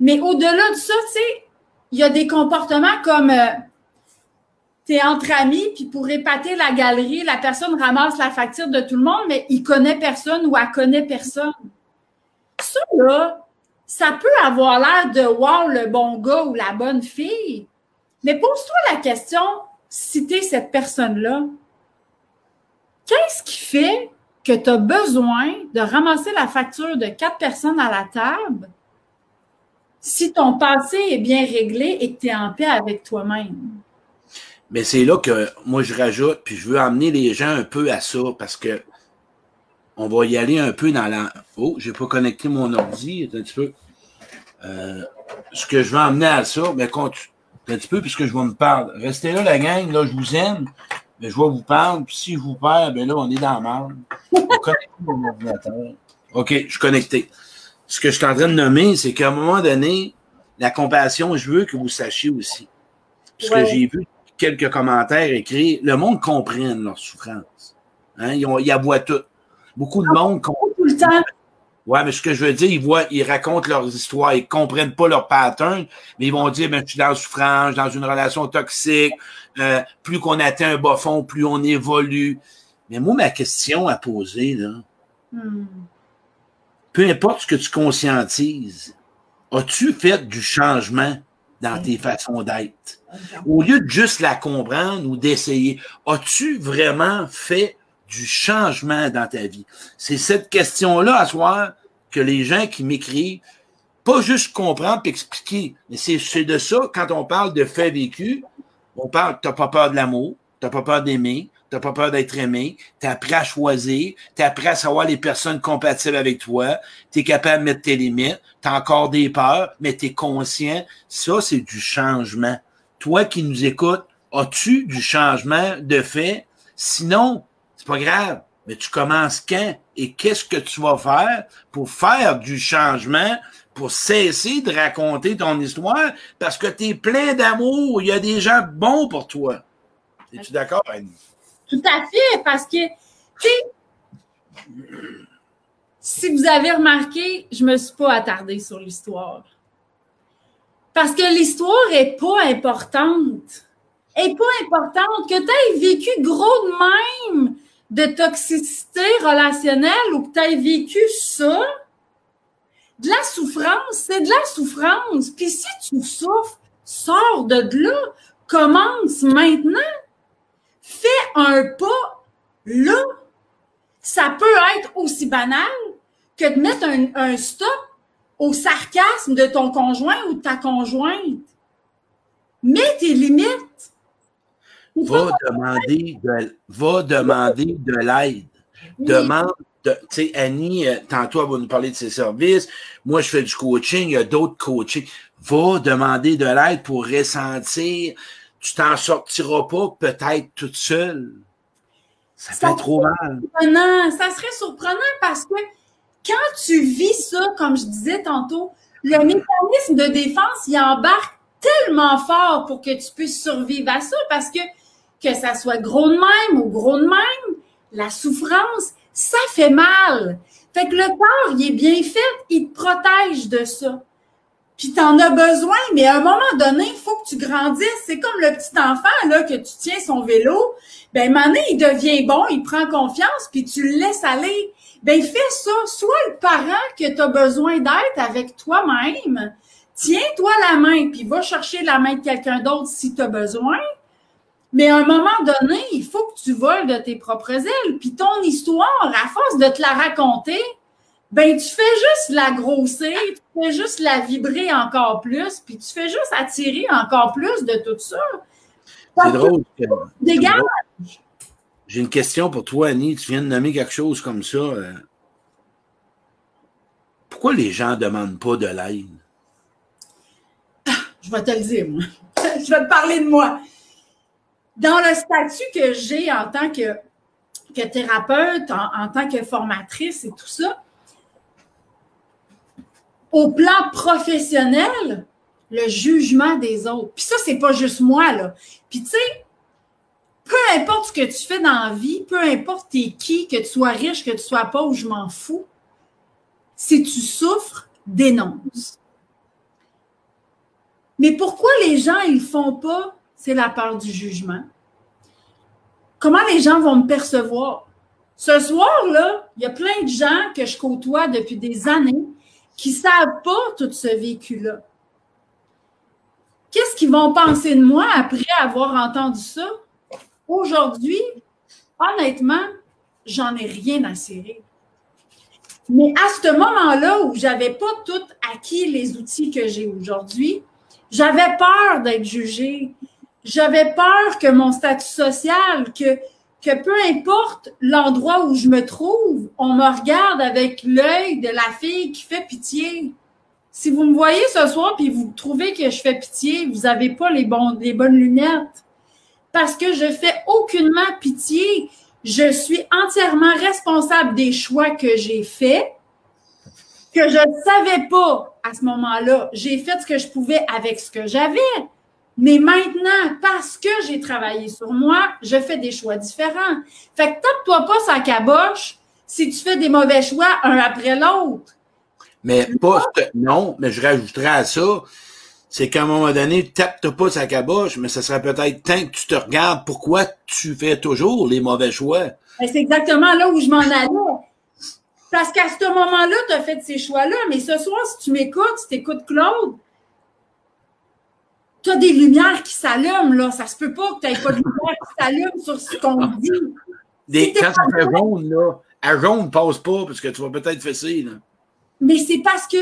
Mais au-delà de ça, tu sais, il y a des comportements comme euh, tu es entre amis, puis pour épater la galerie, la personne ramasse la facture de tout le monde, mais il connaît personne ou elle connaît personne. Ça, là, ça peut avoir l'air de wow, le bon gars ou la bonne fille. Mais pose-toi la question, si tu es cette personne-là, qu'est-ce qui fait que tu as besoin de ramasser la facture de quatre personnes à la table si ton passé est bien réglé et que tu es en paix avec toi-même? Mais c'est là que moi je rajoute, puis je veux amener les gens un peu à ça parce que on va y aller un peu dans la. Oh, j'ai pas connecté mon ordi, un petit peu. Euh, ce que je veux amener à ça, mais continue un petit peu puisque je vais me parler. Restez là, la gang, là, je vous aime, mais je vais vous parler, puis si je vous perds, ben là, on est dans la merde. mon ordinateur. OK, je suis connecté. Ce que je suis en train de nommer, c'est qu'à un moment donné, la compassion, je veux que vous sachiez aussi. Puisque que j'ai vu quelques commentaires écrits, le monde comprenne leur souffrance. Hein? Ils, ont, ils aboient tout. Beaucoup de ah, monde comprend. Tout le temps. Ouais, mais ce que je veux dire, ils voient, ils racontent leurs histoires, ils comprennent pas leur pattern, mais ils vont dire, ben, je suis dans la souffrance, dans une relation toxique, euh, plus qu'on atteint un bas fond, plus on évolue. Mais moi, ma question à poser, là, hmm. peu importe ce que tu conscientises, as-tu fait du changement dans tes façons d'être? Au lieu de juste la comprendre ou d'essayer, as-tu vraiment fait du changement dans ta vie? C'est cette question-là à soi que les gens qui m'écrivent, pas juste comprendre et expliquer, mais c'est de ça, quand on parle de fait vécu, on parle, t'as pas peur de l'amour, t'as pas peur d'aimer, t'as pas peur d'être aimé, t'es prêt à choisir, t'es prêt à savoir les personnes compatibles avec toi, t'es capable de mettre tes limites, t'as encore des peurs, mais t'es conscient. Ça, c'est du changement. Toi qui nous écoutes, as-tu du changement de fait? Sinon, c'est pas grave, mais tu commences quand et qu'est-ce que tu vas faire pour faire du changement, pour cesser de raconter ton histoire? Parce que tu es plein d'amour, il y a des gens bons pour toi. Es-tu d'accord, Annie? Tout à fait, parce que, tu sais, si vous avez remarqué, je me suis pas attardée sur l'histoire. Parce que l'histoire est pas importante. Elle est pas importante. Que tu aies vécu gros de même, de toxicité relationnelle ou que tu aies vécu ça, de la souffrance, c'est de la souffrance. Puis si tu souffres, sors de là, commence maintenant. Fais un pas là. Ça peut être aussi banal que de mettre un, un stop au sarcasme de ton conjoint ou de ta conjointe. Mets tes limites. Va demander de, va demander de l'aide. Demande tu sais, Annie, euh, tantôt, elle va nous parler de ses services. Moi, je fais du coaching, il y a d'autres coachings. Va demander de l'aide pour ressentir. Tu t'en sortiras pas peut-être toute seule. Ça, fait trop mal. Ça serait surprenant parce que quand tu vis ça, comme je disais tantôt, le mécanisme de défense, il embarque tellement fort pour que tu puisses survivre à ça parce que que ça soit gros de même ou gros de même, la souffrance, ça fait mal. Fait que le corps, il est bien fait, il te protège de ça. Puis t'en as besoin, mais à un moment donné, il faut que tu grandisses. C'est comme le petit enfant, là, que tu tiens son vélo. Ben, à il devient bon, il prend confiance, puis tu le laisses aller. Ben, fais ça. Sois le parent que tu as besoin d'être avec toi-même. Tiens-toi la main, puis va chercher la main de quelqu'un d'autre si tu as besoin. Mais à un moment donné, il faut que tu voles de tes propres ailes. Puis ton histoire, à force de te la raconter, ben tu fais juste la grossir, tu fais juste la vibrer encore plus, puis tu fais juste attirer encore plus de tout ça. C'est drôle. Dégage! J'ai une question pour toi, Annie. Tu viens de nommer quelque chose comme ça. Euh. Pourquoi les gens ne demandent pas de l'aide? Je vais te le dire, moi. Je vais te parler de moi. Dans le statut que j'ai en tant que, que thérapeute, en, tant que formatrice et tout ça, au plan professionnel, le jugement des autres. Puis ça, c'est pas juste moi, là. Puis tu sais, peu importe ce que tu fais dans la vie, peu importe t'es qui, que tu sois riche, que tu sois pauvre, je m'en fous. Si tu souffres, dénonce. Mais pourquoi les gens, ils font pas? C'est la peur du jugement. Comment les gens vont me percevoir? Ce soir-là, il y a plein de gens que je côtoie depuis des années qui ne savent pas tout ce vécu-là. Qu'est-ce qu'ils vont penser de moi après avoir entendu ça? Aujourd'hui, honnêtement, j'en ai rien à serrer. Mais à ce moment-là où j'avais pas tout acquis les outils que j'ai aujourd'hui, j'avais peur d'être jugée. J'avais peur que mon statut social, que, que peu importe l'endroit où je me trouve, on me regarde avec l'œil de la fille qui fait pitié. Si vous me voyez ce soir puis vous trouvez que je fais pitié, vous n'avez pas les, les bonnes lunettes. Parce que je fais aucunement pitié. Je suis entièrement responsable des choix que j'ai faits, que je ne savais pas à ce moment-là. J'ai fait ce que je pouvais avec ce que j'avais. Mais maintenant, parce que j'ai travaillé sur moi, je fais des choix différents. Fait que tape-toi pas sa caboche si tu fais des mauvais choix un après l'autre. Mais pas, non, mais je rajouterais à ça, c'est qu'à un moment donné, tape pas sa caboche, mais ça serait peut-être temps que tu te regardes pourquoi tu fais toujours les mauvais choix. Ben, c'est exactement là où je m'en allais. Parce qu'à ce moment-là, tu as fait ces choix-là, mais ce soir, si tu m'écoutes, si tu écoutes Claude, tu as des lumières qui s'allument, là. Ça se peut pas que tu n'aies pas de lumière qui s'allument sur ce qu'on dit. Des, quand ça fait jaune, là, à jaune, passe pas, parce que tu vas peut-être fesser, là. Mais c'est parce que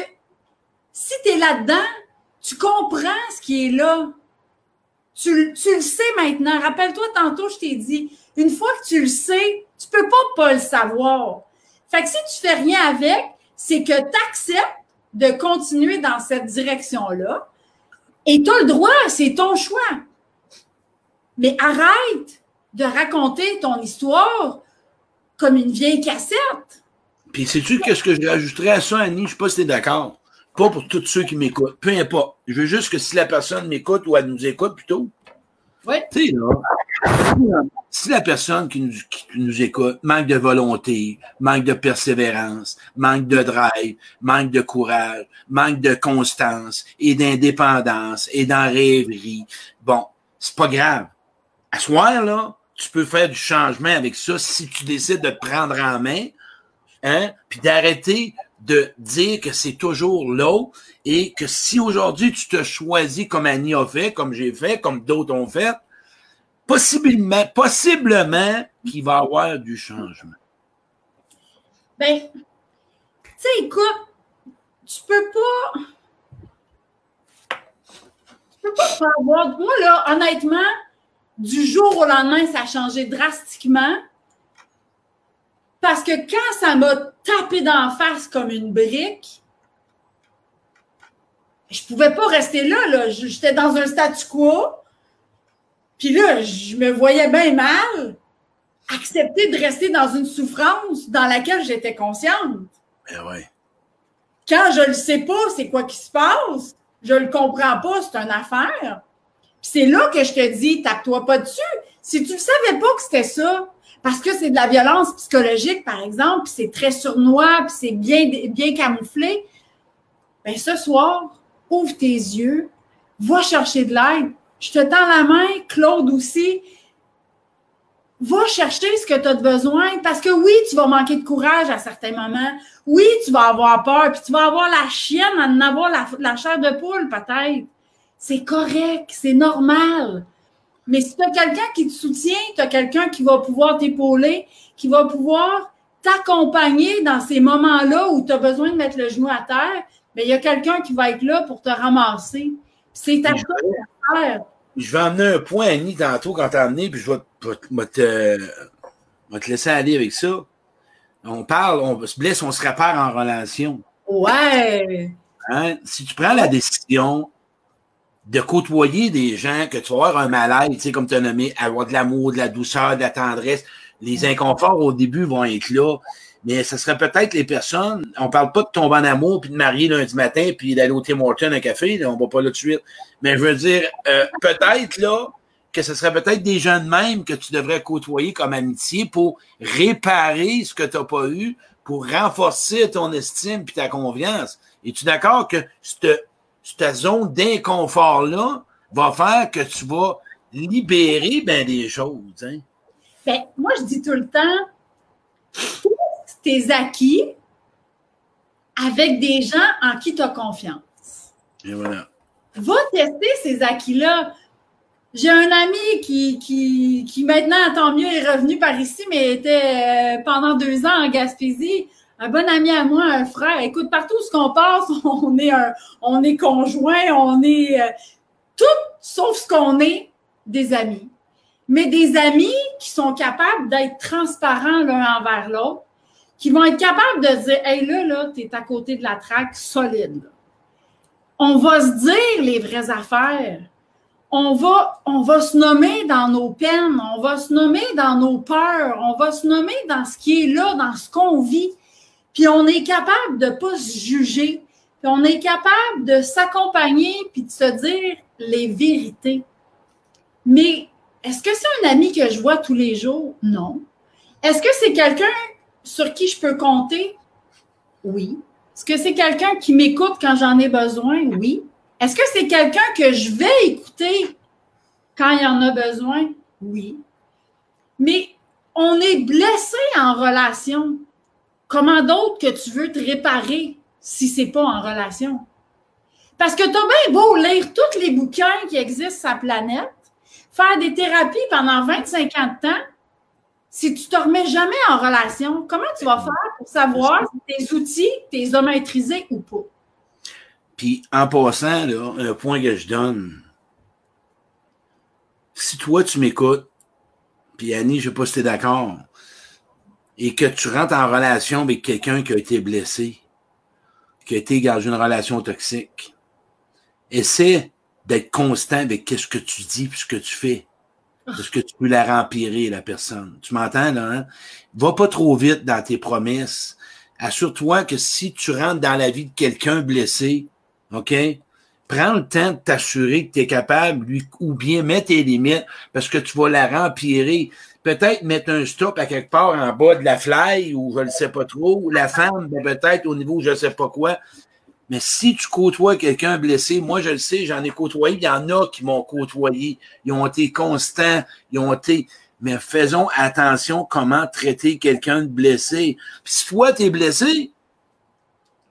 si tu es là-dedans, tu comprends ce qui est là. Tu, tu le sais maintenant. Rappelle-toi, tantôt, je t'ai dit, une fois que tu le sais, tu peux pas pas le savoir. Fait que si tu fais rien avec, c'est que tu acceptes de continuer dans cette direction-là. Et tu as le droit, c'est ton choix. Mais arrête de raconter ton histoire comme une vieille cassette. Puis sais-tu qu'est-ce que je rajouterais à ça, Annie? Je sais pas si tu es d'accord. Pas pour tous ceux qui m'écoutent. Peu importe. Je veux juste que si la personne m'écoute ou elle nous écoute plutôt. Oui. Tu sais, là. Si la personne qui nous, qui écoute manque de volonté, manque de persévérance, manque de drive, manque de courage, manque de constance et d'indépendance et d'en rêverie, bon, c'est pas grave. À ce soir, là, tu peux faire du changement avec ça si tu décides de prendre en main, hein, puis d'arrêter de dire que c'est toujours l'eau et que si aujourd'hui tu te choisis comme Annie a fait, comme j'ai fait, comme d'autres ont fait, possiblement, possiblement qu'il va y avoir du changement. Ben, tu sais, écoute, tu peux pas. Tu peux pas avoir. Moi, là, honnêtement, du jour au lendemain, ça a changé drastiquement. Parce que quand ça m'a tapé d'en face comme une brique, je pouvais pas rester là, là. J'étais dans un statu quo. Puis là, je me voyais bien mal accepter de rester dans une souffrance dans laquelle j'étais consciente. Ben ouais. Quand je ne sais pas c'est quoi qui se passe, je le comprends pas, c'est une affaire. Puis c'est là que je te dis, tape-toi pas dessus. Si tu ne savais pas que c'était ça, parce que c'est de la violence psychologique, par exemple, puis c'est très surnois, puis c'est bien, bien camouflé, bien ce soir, ouvre tes yeux, va chercher de l'aide. Je te tends la main, Claude aussi. Va chercher ce que tu as besoin parce que oui, tu vas manquer de courage à certains moments. Oui, tu vas avoir peur, puis tu vas avoir la chienne à en avoir la chair de poule peut-être. C'est correct, c'est normal. Mais si tu as quelqu'un qui te soutient, tu as quelqu'un qui va pouvoir t'épauler, qui va pouvoir t'accompagner dans ces moments-là où tu as besoin de mettre le genou à terre, mais il y a quelqu'un qui va être là pour te ramasser. C'est ta chose à faire. Je vais amener un point, Annie, tantôt, quand t'as amené, puis je vais, te laisser aller avec ça. On parle, on se blesse, on se répare en relation. Ouais. Hein? Si tu prends la décision de côtoyer des gens que tu vas avoir un malaise, tu sais, comme tu as nommé, avoir de l'amour, de la douceur, de la tendresse, les inconforts au début vont être là, mais ce serait peut-être les personnes, on parle pas de tomber en amour, puis de marier lundi matin, puis d'aller au Tim Hortons un café, là, on va pas là tout de suite. Mais je veux dire, euh, peut-être là, que ce serait peut-être des gens de même que tu devrais côtoyer comme amitié pour réparer ce que tu n'as pas eu, pour renforcer ton estime puis ta confiance. Es-tu d'accord que cette, cette zone d'inconfort-là va faire que tu vas libérer ben des choses? Hein? Ben, moi, je dis tout le temps, tes acquis avec des gens en qui tu as confiance. Et voilà. Va tester ces acquis-là. J'ai un ami qui, qui, qui maintenant, tant mieux, est revenu par ici, mais était euh, pendant deux ans en Gaspésie. Un bon ami à moi, un frère. Écoute, partout où ce qu'on passe, on est conjoint, on est euh, tout sauf ce qu'on est des amis. Mais des amis qui sont capables d'être transparents l'un envers l'autre, qui vont être capables de dire Hey là, là, tu à côté de la traque solide. On va se dire les vraies affaires on va, on va se nommer dans nos peines, on va se nommer dans nos peurs, on va se nommer dans ce qui est là, dans ce qu'on vit. Puis on est capable de pas se juger, puis on est capable de s'accompagner puis de se dire les vérités. Mais est-ce que c'est un ami que je vois tous les jours? Non. Est-ce que c'est quelqu'un sur qui je peux compter? Oui. Est-ce que c'est quelqu'un qui m'écoute quand j'en ai besoin? Oui. Est-ce que c'est quelqu'un que je vais écouter quand il y en a besoin? Oui. Mais on est blessé en relation. Comment d'autre que tu veux te réparer si c'est pas en relation? Parce que tu as bien beau lire tous les bouquins qui existent sur la planète, faire des thérapies pendant 25 ans si tu te remets jamais en relation, comment tu vas faire pour savoir si tes outils, tes as maîtrisés ou pas? Puis en passant, un point que je donne, si toi tu m'écoutes, puis Annie, je ne sais pas si tu es d'accord, et que tu rentres en relation avec quelqu'un qui a été blessé, qui a été dans une relation toxique, essaie d'être constant avec ce que tu dis et ce que tu fais. Parce que tu peux la rempirer, la personne. Tu m'entends, là? Hein? Va pas trop vite dans tes promesses. Assure-toi que si tu rentres dans la vie de quelqu'un blessé, OK? Prends le temps de t'assurer que tu es capable, lui, ou bien mettre tes limites parce que tu vas la rempirer. Peut-être mettre un stop à quelque part en bas de la fly ou je ne sais pas trop, la femme, ben peut-être au niveau je ne sais pas quoi. Mais si tu côtoies quelqu'un blessé, moi je le sais, j'en ai côtoyé, il y en a qui m'ont côtoyé. Ils ont été constants, ils ont été. Mais faisons attention comment traiter quelqu'un de blessé. Si toi, tu es blessé,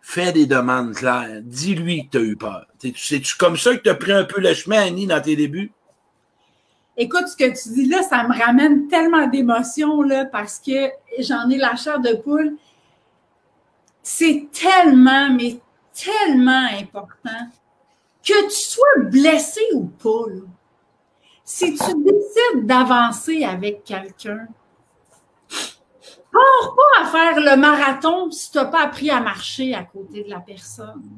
fais des demandes claires. Dis-lui que tu as eu peur. C'est-tu comme ça que tu as pris un peu le chemin, Annie, dans tes débuts? Écoute, ce que tu dis là, ça me ramène tellement d'émotions là, parce que j'en ai la chair de poule. C'est tellement, mais tellement important que tu sois blessé ou pas. Si tu décides d'avancer avec quelqu'un, Pars pas à faire le marathon si tu n'as pas appris à marcher à côté de la personne.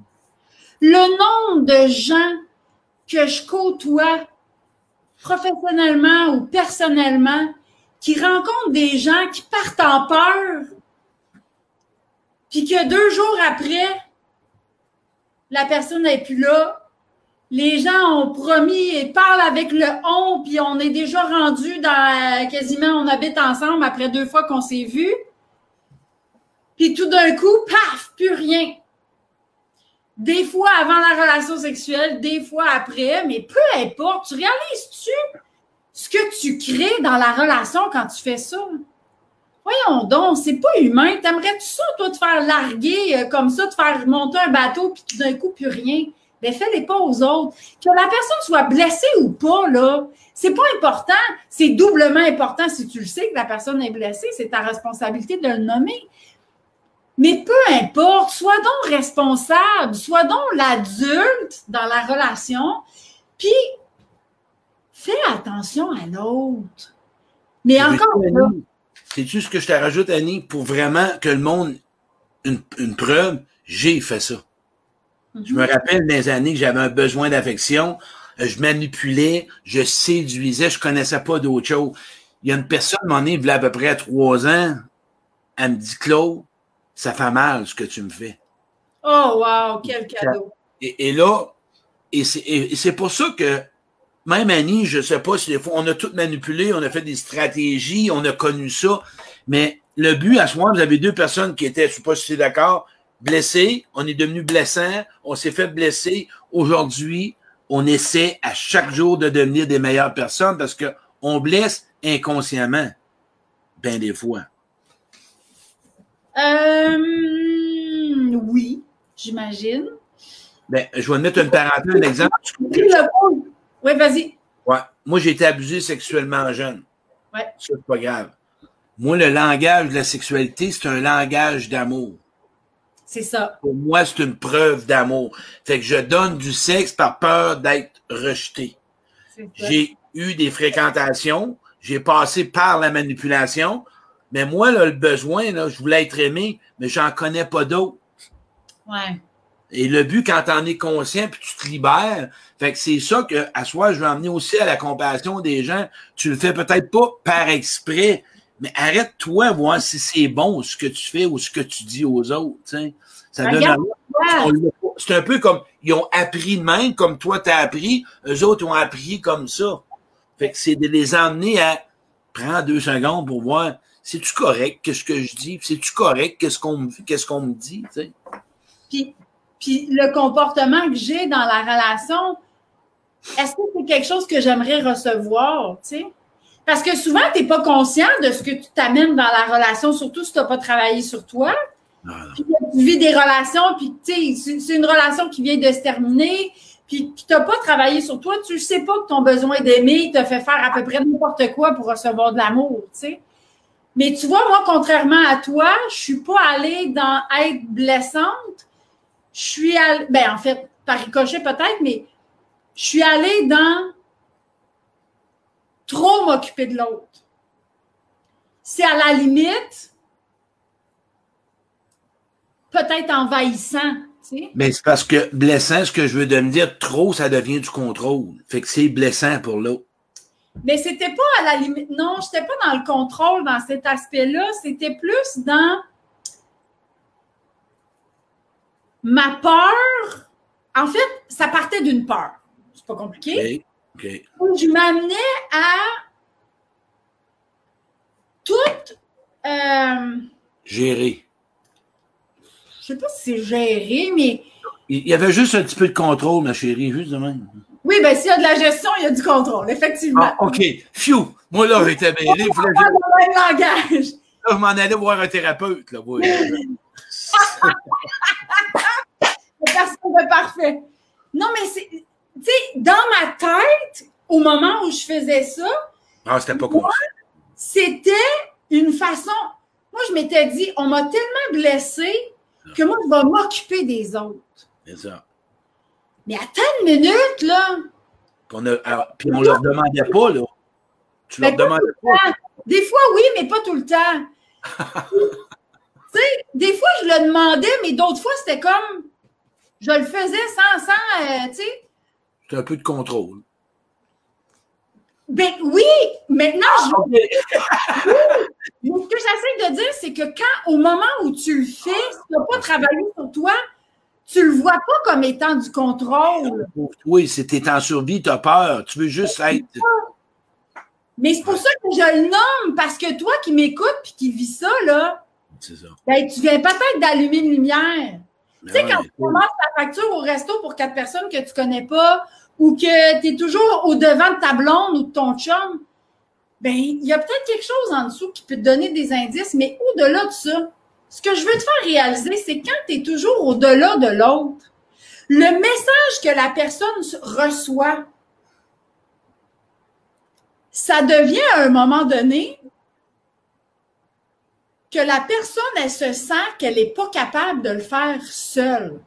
Le nombre de gens que je côtoie professionnellement ou personnellement qui rencontrent des gens qui partent en peur, puis que deux jours après, la personne n'est plus là, les gens ont promis et parlent avec le on, puis on est déjà rendu dans quasiment on habite ensemble après deux fois qu'on s'est vus. Puis tout d'un coup, paf, plus rien. Des fois avant la relation sexuelle, des fois après, mais peu importe, tu réalises-tu ce que tu crées dans la relation quand tu fais ça? Voyons donc, c'est pas humain. T'aimerais-tu ça, toi, te faire larguer euh, comme ça, te faire monter un bateau, puis tout d'un coup, plus rien? ben fais-les pas aux autres. Que la personne soit blessée ou pas, là, c'est pas important. C'est doublement important si tu le sais que la personne est blessée. C'est ta responsabilité de le nommer. Mais peu importe, sois donc responsable, sois donc l'adulte dans la relation, puis fais attention à l'autre. Mais encore là, sais-tu ce que je te rajoute, Annie, pour vraiment que le monde, une, une preuve, j'ai fait ça. Je me rappelle des années que j'avais un besoin d'affection, euh, je manipulais, je séduisais, je connaissais pas d'autre chose. Il y a une personne, mon il y a à peu près trois ans, elle me dit, Claude, ça fait mal ce que tu me fais. Oh, wow, quel cadeau. Et, et là, et c'est pour ça que même Annie, je sais pas si des fois, on a tout manipulé, on a fait des stratégies, on a connu ça, mais le but, à ce moment, vous avez deux personnes qui étaient, je sais pas si c'est d'accord, blessées, on est devenu blessants, on s'est fait blesser. Aujourd'hui, on essaie à chaque jour de devenir des meilleures personnes parce que on blesse inconsciemment, ben des fois. Euh, oui, j'imagine. Ben, je vais mettre une parenthèse, un exemple. Oui, vas-y. Ouais. Moi, j'ai été abusé sexuellement jeune. Ouais. Ça, c'est pas grave. Moi, le langage de la sexualité, c'est un langage d'amour. C'est ça. Pour moi, c'est une preuve d'amour. Fait que je donne du sexe par peur d'être rejeté. J'ai eu des fréquentations, j'ai passé par la manipulation, mais moi, là, le besoin, là, je voulais être aimé, mais j'en connais pas d'autres. Ouais. Et le but, quand t'en es conscient, puis tu te libères, fait que c'est ça que, à soi, je veux emmener aussi à la compassion des gens. Tu le fais peut-être pas par exprès, mais arrête-toi voir si c'est bon ce que tu fais ou ce que tu dis aux autres. T'sais. Ça donne C'est un peu comme ils ont appris de même, comme toi t'as appris, eux autres ont appris comme ça. Fait que c'est de les emmener à prendre deux secondes pour voir c'est-tu correct qu'est-ce que je dis, c'est-tu correct qu'est-ce qu'on qu'est-ce qu'on me dit. Puis puis le comportement que j'ai dans la relation, est-ce que c'est quelque chose que j'aimerais recevoir? Parce que souvent, tu n'es pas conscient de ce que tu t'amènes dans la relation, surtout si tu n'as pas travaillé sur toi. Puis tu vis des relations, puis c'est une relation qui vient de se terminer, puis tu n'as pas travaillé sur toi, tu ne sais pas que ton besoin d'aimer te fait faire à peu près n'importe quoi pour recevoir de l'amour, tu sais? Mais tu vois, moi, contrairement à toi, je suis pas allée dans être blessante, je suis allée, ben en fait, par ricochet peut-être, mais je suis allée dans trop m'occuper de l'autre. C'est à la limite peut-être envahissant. Mais c'est parce que blessant, ce que je veux de me dire, trop, ça devient du contrôle. Fait que c'est blessant pour l'autre. Mais c'était pas à la limite. Non, j'étais pas dans le contrôle dans cet aspect-là. C'était plus dans ma peur, en fait, ça partait d'une peur. C'est pas compliqué. Okay. je m'amenais à tout euh, gérer. Je sais pas si c'est gérer, mais. Il y avait juste un petit peu de contrôle, ma chérie, juste de même. Oui, ben s'il y a de la gestion, il y a du contrôle, effectivement. Ah, OK. Phew! Moi, là, j'étais mêlé. Dans le même langage. Là, je m'en allais voir un thérapeute, là. Personne de parfait. Non, mais c'est. Tu sais, dans ma tête, au moment où je faisais ça. Ah, c'était pas conscient. C'était une façon. Moi, je m'étais dit, on m'a tellement blessé que moi, je vais m'occuper des autres. C'est ça. Mais attends une minute, là. Puis on, a, puis on leur demandait pas, là. Tu leur demandais pas. Des fois, oui, mais pas tout le temps. tu sais, des fois, je le demandais, mais d'autres fois, c'était comme je le faisais sans, sans euh, tu sais. C'est un peu de contrôle. Ben oui, maintenant, je... Ah, ce que j'essaie de dire, c'est que quand, au moment où tu le fais, si tu n'as pas travaillé sur toi, tu le vois pas comme étant du contrôle. Oui, t'es en survie, tu as peur, tu veux juste être. Mais c'est pour ça que je le nomme, parce que toi qui m'écoutes puis qui vis ça, là, ça. Ben, tu viens peut-être d'allumer une lumière. Tu sais, quand tu commences ta facture au resto pour quatre personnes que tu connais pas ou que tu es toujours au-devant de ta blonde ou de ton chum, ben, il y a peut-être quelque chose en dessous qui peut te donner des indices, mais au-delà de ça, ce que je veux te faire réaliser, c'est quand tu es toujours au-delà de l'autre, le message que la personne reçoit, ça devient à un moment donné que la personne, elle se sent qu'elle n'est pas capable de le faire seule.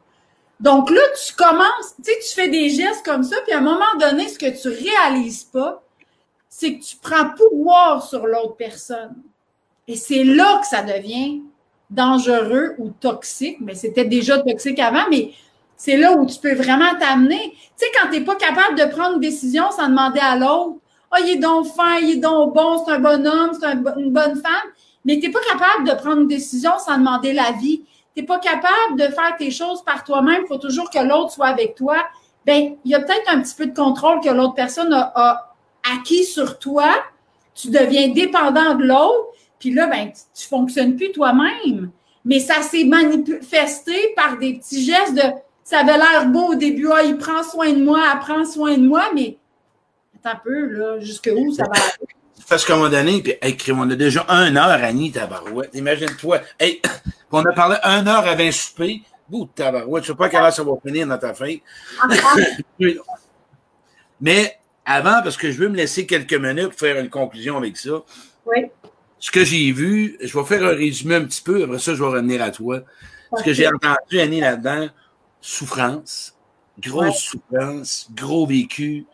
Donc là, tu commences, tu sais, tu fais des gestes comme ça, puis à un moment donné, ce que tu réalises pas, c'est que tu prends pouvoir sur l'autre personne. Et c'est là que ça devient dangereux ou toxique. Mais c'était déjà toxique avant, mais c'est là où tu peux vraiment t'amener. Tu sais, quand tu n'es pas capable de prendre une décision sans demander à l'autre, oh, il est donc fin, il est donc bon, c'est un bon homme, c'est une bonne femme, mais tu n'es pas capable de prendre une décision sans demander l'avis. Tu n'es pas capable de faire tes choses par toi-même, il faut toujours que l'autre soit avec toi. Ben, il y a peut-être un petit peu de contrôle que l'autre personne a, acquis sur toi. Tu deviens dépendant de l'autre, puis là, ben, tu, ne fonctionnes plus toi-même. Mais ça s'est manifesté par des petits gestes de ça avait l'air beau au début, ah, il prend soin de moi, elle prend soin de moi, mais attends un peu, là, jusqu'où ça va aller? Parce qu'à un moment donné, puis, on a déjà une heure, Annie, tabarouette. Imagine-toi. Hey, on a parlé une heure avant le souper. Bout tabarouette. Je sais pas quelle heure ça va finir dans ta fin. Mais avant, parce que je veux me laisser quelques minutes pour faire une conclusion avec ça. Oui. Ce que j'ai vu, je vais faire un résumé un petit peu, après ça, je vais revenir à toi. Ce que j'ai entendu, Annie, là-dedans, souffrance, grosse souffrance, gros vécu,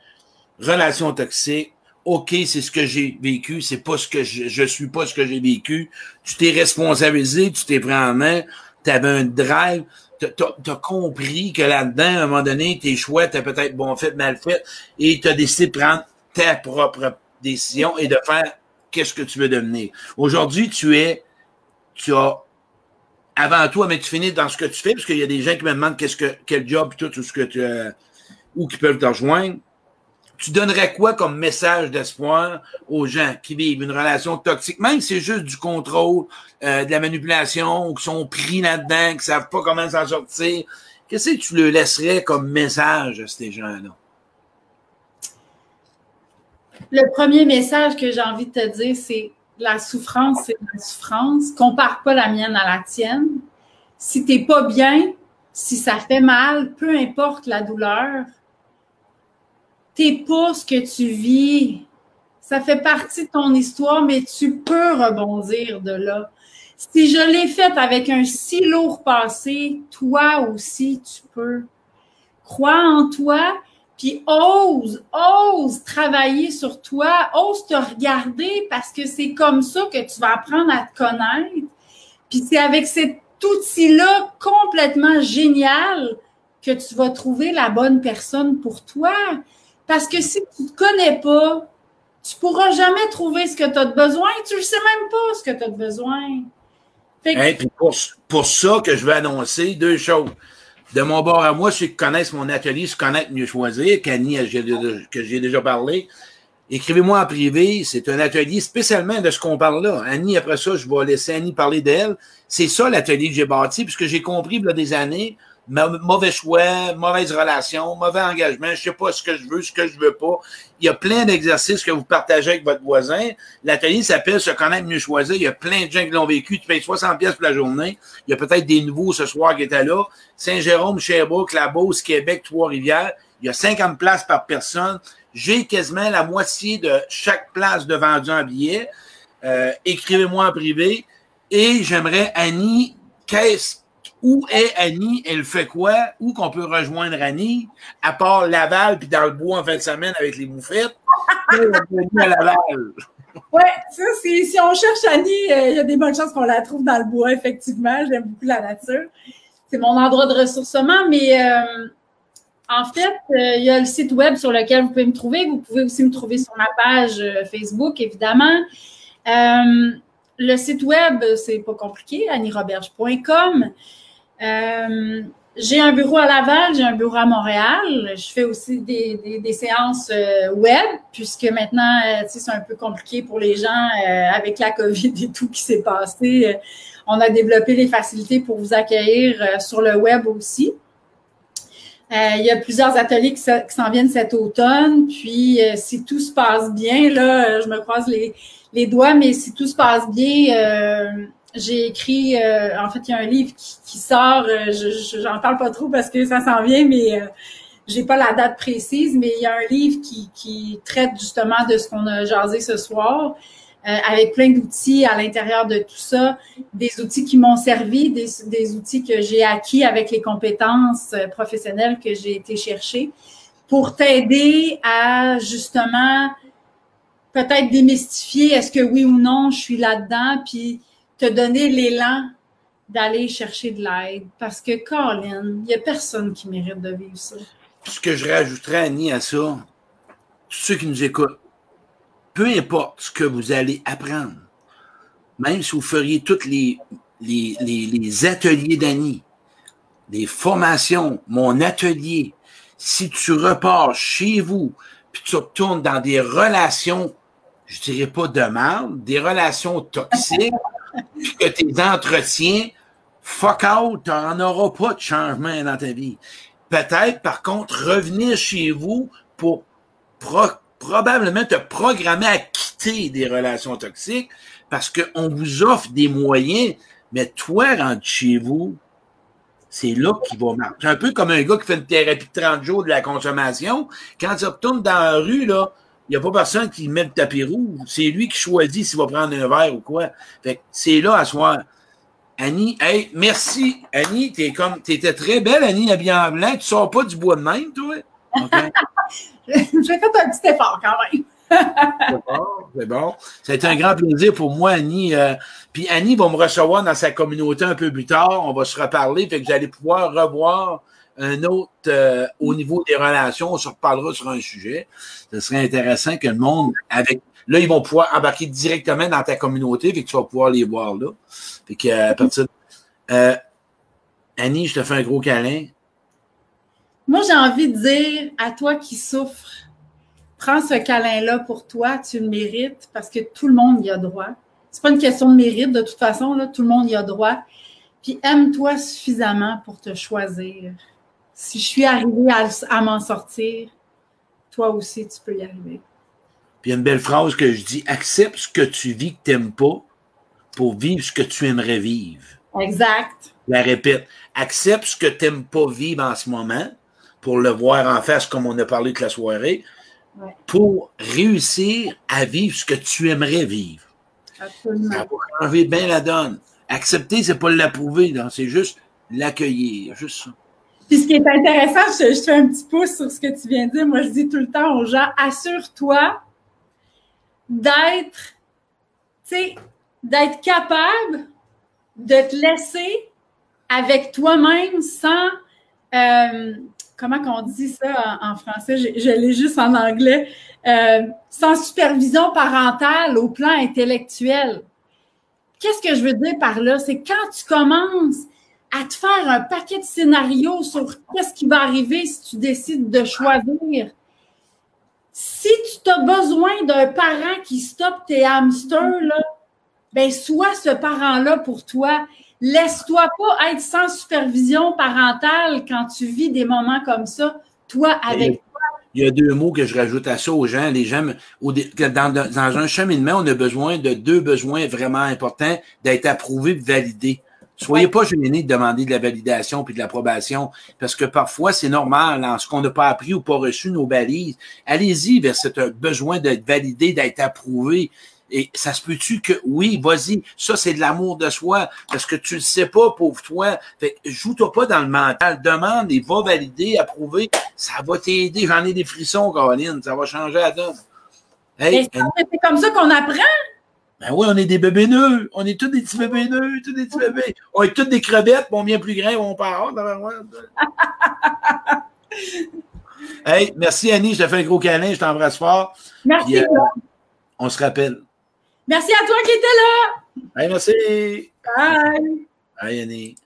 relation toxique. OK, c'est ce que j'ai vécu, c'est pas ce que je, je suis pas ce que j'ai vécu. Tu t'es responsabilisé, tu t'es pris en main, tu avais un drive, tu as, compris que là-dedans, à un moment donné, tes choix t'as peut-être bon fait, mal fait, et tu as décidé de prendre ta propre décision et de faire qu'est-ce que tu veux devenir. Aujourd'hui, tu es, tu as avant toi, mais tu finis dans ce que tu fais, parce qu'il y a des gens qui me demandent quel job, tout, tout ce que tu, euh, où qui peuvent te rejoindre. Tu donnerais quoi comme message d'espoir aux gens qui vivent une relation toxique, même si c'est juste du contrôle, euh, de la manipulation, ou qui sont pris là-dedans, qui savent pas comment s'en sortir? Qu'est-ce que tu leur laisserais comme message à ces gens-là? Le premier message que j'ai envie de te dire, c'est la souffrance, c'est la souffrance. Compare pas la mienne à la tienne. Si t'es pas bien, si ça fait mal, peu importe la douleur, t'es pas ce que tu vis. Ça fait partie de ton histoire, mais tu peux rebondir de là. Si je l'ai fait avec un si lourd passé, toi aussi, tu peux. Crois en toi, puis ose, ose travailler sur toi, ose te regarder parce que c'est comme ça que tu vas apprendre à te connaître. Puis c'est avec cet outil-là complètement génial que tu vas trouver la bonne personne pour toi. Parce que si tu ne te connais pas, tu pourras jamais trouver ce que tu as besoin. Tu ne sais même pas ce que tu as besoin. pour, pour ça que je vais annoncer deux choses de mon bord à moi, ceux qui connaissent mon atelier, se connaître mieux choisir, qu'Annie, que j'ai déjà parlé, écrivez-moi en privé. C'est un atelier spécialement de ce qu'on parle là. Annie, après ça, je vais laisser Annie parler d'elle. C'est ça l'atelier que j'ai bâti, puisque j'ai compris, il y a des années, mauvais choix, mauvaise relation, mauvais engagement, je sais pas ce que je veux, ce que je veux pas. Il y a plein d'exercices que vous partagez avec votre voisin. L'atelier s'appelle Se connaître mieux choisir. Il y a plein de gens qui l'ont vécu. Tu payes 60 pièces pour la journée. Il y a peut-être des nouveaux ce soir qui étaient là. Saint-Jérôme, Sherbrooke, La Beauce, Québec, Trois-Rivières. Il y a 50 places par personne. J'ai quasiment la moitié de chaque place de vendu en billet. Euh, écrivez-moi en privé. Et j'aimerais, Annie, qu'est-ce où est Annie? Elle fait quoi? Où qu'on peut rejoindre Annie? À part Laval puis dans le bois en fin de semaine avec les moufettes. à Laval? Oui, ça, c'est, si on cherche Annie, euh, il y a des bonnes chances qu'on la trouve dans le bois, effectivement. J'aime beaucoup la nature. C'est mon endroit de ressourcement, mais euh, en fait, euh, il y a le site web sur lequel vous pouvez me trouver. Vous pouvez aussi me trouver sur ma page Facebook, évidemment. le site web, c'est pas compliqué, annieroberge.com. Euh, j'ai un bureau à Laval, j'ai un bureau à Montréal. Je fais aussi des, des, séances euh, web, puisque maintenant, euh, c'est un peu compliqué pour les gens avec la COVID et tout qui s'est passé. on a développé les facilités pour vous accueillir sur le web aussi. il y a plusieurs ateliers qui, s'en viennent cet automne. Puis, si tout se passe bien, là, je me croise les, les doigts, mais si tout se passe bien, j'ai écrit, euh, en fait, il y a un livre qui, sort, euh, je j'en parle pas trop parce que ça s'en vient, mais euh, j'ai pas la date précise, mais il y a un livre qui, qui traite justement de ce qu'on a jasé ce soir, avec plein d'outils à l'intérieur de tout ça, des outils qui m'ont servi, des, des outils que j'ai acquis avec les compétences professionnelles que j'ai été chercher pour t'aider à justement peut-être démystifier est-ce que oui ou non je suis là-dedans, puis te donner l'élan d'aller chercher de l'aide. Parce que, Colin, il n'y a personne qui mérite de vivre ça. Ce que je rajouterais, Annie, à ça, ceux qui nous écoutent, peu importe ce que vous allez apprendre, même si vous feriez tous les, les, les, ateliers d'Annie, les formations, mon atelier, si tu repars chez vous, puis tu retournes dans des relations, je dirais pas de mal, des relations toxiques, que tes entretiens, fuck out, tu n'en auras pas de changement dans ta vie. Peut-être, par contre, revenir chez vous pour probablement te programmer à quitter des relations toxiques parce qu'on vous offre des moyens, mais toi, rentre chez vous, c'est là qu'il va marcher. Un peu comme un gars qui fait une thérapie de 30 jours de la consommation. Quand il retourne dans la rue, là, n'y a pas personne qui met le tapis rouge. C'est lui qui choisit s'il va prendre un verre ou quoi. Fait c'est là à soir. Annie, hey, merci. Annie, t'es comme, t'étais très belle, Annie, habillée en blanc. Tu sors pas du bois de même, toi? Okay. J'ai fait un petit effort quand même. c'est bon, c'est bon. Ça a été un grand plaisir pour moi, Annie. Euh, puis Annie va me recevoir dans sa communauté un peu plus tard. On va se reparler. Fait que vous allez pouvoir revoir un autre euh, au niveau des relations. On se reparlera sur un sujet. Ce serait intéressant que le monde, avec là, ils vont pouvoir embarquer directement dans ta communauté, fait que tu vas pouvoir les voir là. Euh, Annie, je te fais un gros câlin. Moi, j'ai envie de dire à toi qui souffres, prends ce câlin-là pour toi, tu le mérites parce que tout le monde y a droit. C'est pas une question de mérite, de toute façon, là, tout le monde y a droit. Puis aime-toi suffisamment pour te choisir. Si je suis arrivée à, m'en sortir, toi aussi, tu peux y arriver. Puis il y a une belle phrase que je dis accepte ce que tu vis que tu n'aimes pas pour vivre ce que tu aimerais vivre. Exact. Je la répète. Accepte ce que tu n'aimes pas vivre en ce moment pour le voir en face, comme on a parlé de la soirée, pour réussir à vivre ce que tu aimerais vivre. Absolument. Ça va changer bien la donne. Accepter, c'est pas l'approuver, c'est juste l'accueillir, juste ça. Puis ce qui est intéressant, je, fais un petit pouce sur ce que tu viens de dire. Moi, je dis tout le temps aux gens, assure-toi d'être, tu sais, d'être capable de te laisser avec toi-même sans, euh, comment qu'on dit ça en, français, je, l'ai juste en anglais, euh, sans supervision parentale au plan intellectuel. Qu'est-ce que je veux dire par là? C'est quand tu commences à te faire un paquet de scénarios sur qu'est-ce qui va arriver si tu décides de choisir. Si tu as besoin d'un parent qui stoppe tes hamsters, là, ben sois ce parent-là pour toi. Laisse-toi pas être sans supervision parentale quand tu vis des moments comme ça, toi avec toi. Il y a deux mots que je rajoute à ça aux gens. Les gens, dans, dans un cheminement, on a besoin de deux besoins vraiment importants d'être approuvé et validé. Soyez pas gênés de demander de la validation puis de l'approbation, parce que parfois, c'est normal, en ce qu'on n'a pas appris ou pas reçu nos balises. Allez-y vers ce besoin d'être validé, d'être approuvé. Et ça se peut-tu que, oui, vas-y, ça c'est de l'amour de soi, parce que tu le sais pas, pauvre toi. Fait joue-toi pas dans le mental, demande et va valider, approuver. Ça va t'aider. J'en ai des frissons, Caroline, ça va changer la donne. Hey, c'est comme ça qu'on apprend. Ben oui, on est des bébés nœuds. On est tous des petits bébés nœuds, tous des petits bébés. On est tous des crevettes, bon, bien plus grands, on part. hey, merci Annie, je te fais un gros câlin, je t'embrasse fort. Merci. Euh, on se rappelle. Merci à toi qui étais là. merci. Bye. Bye, Annie.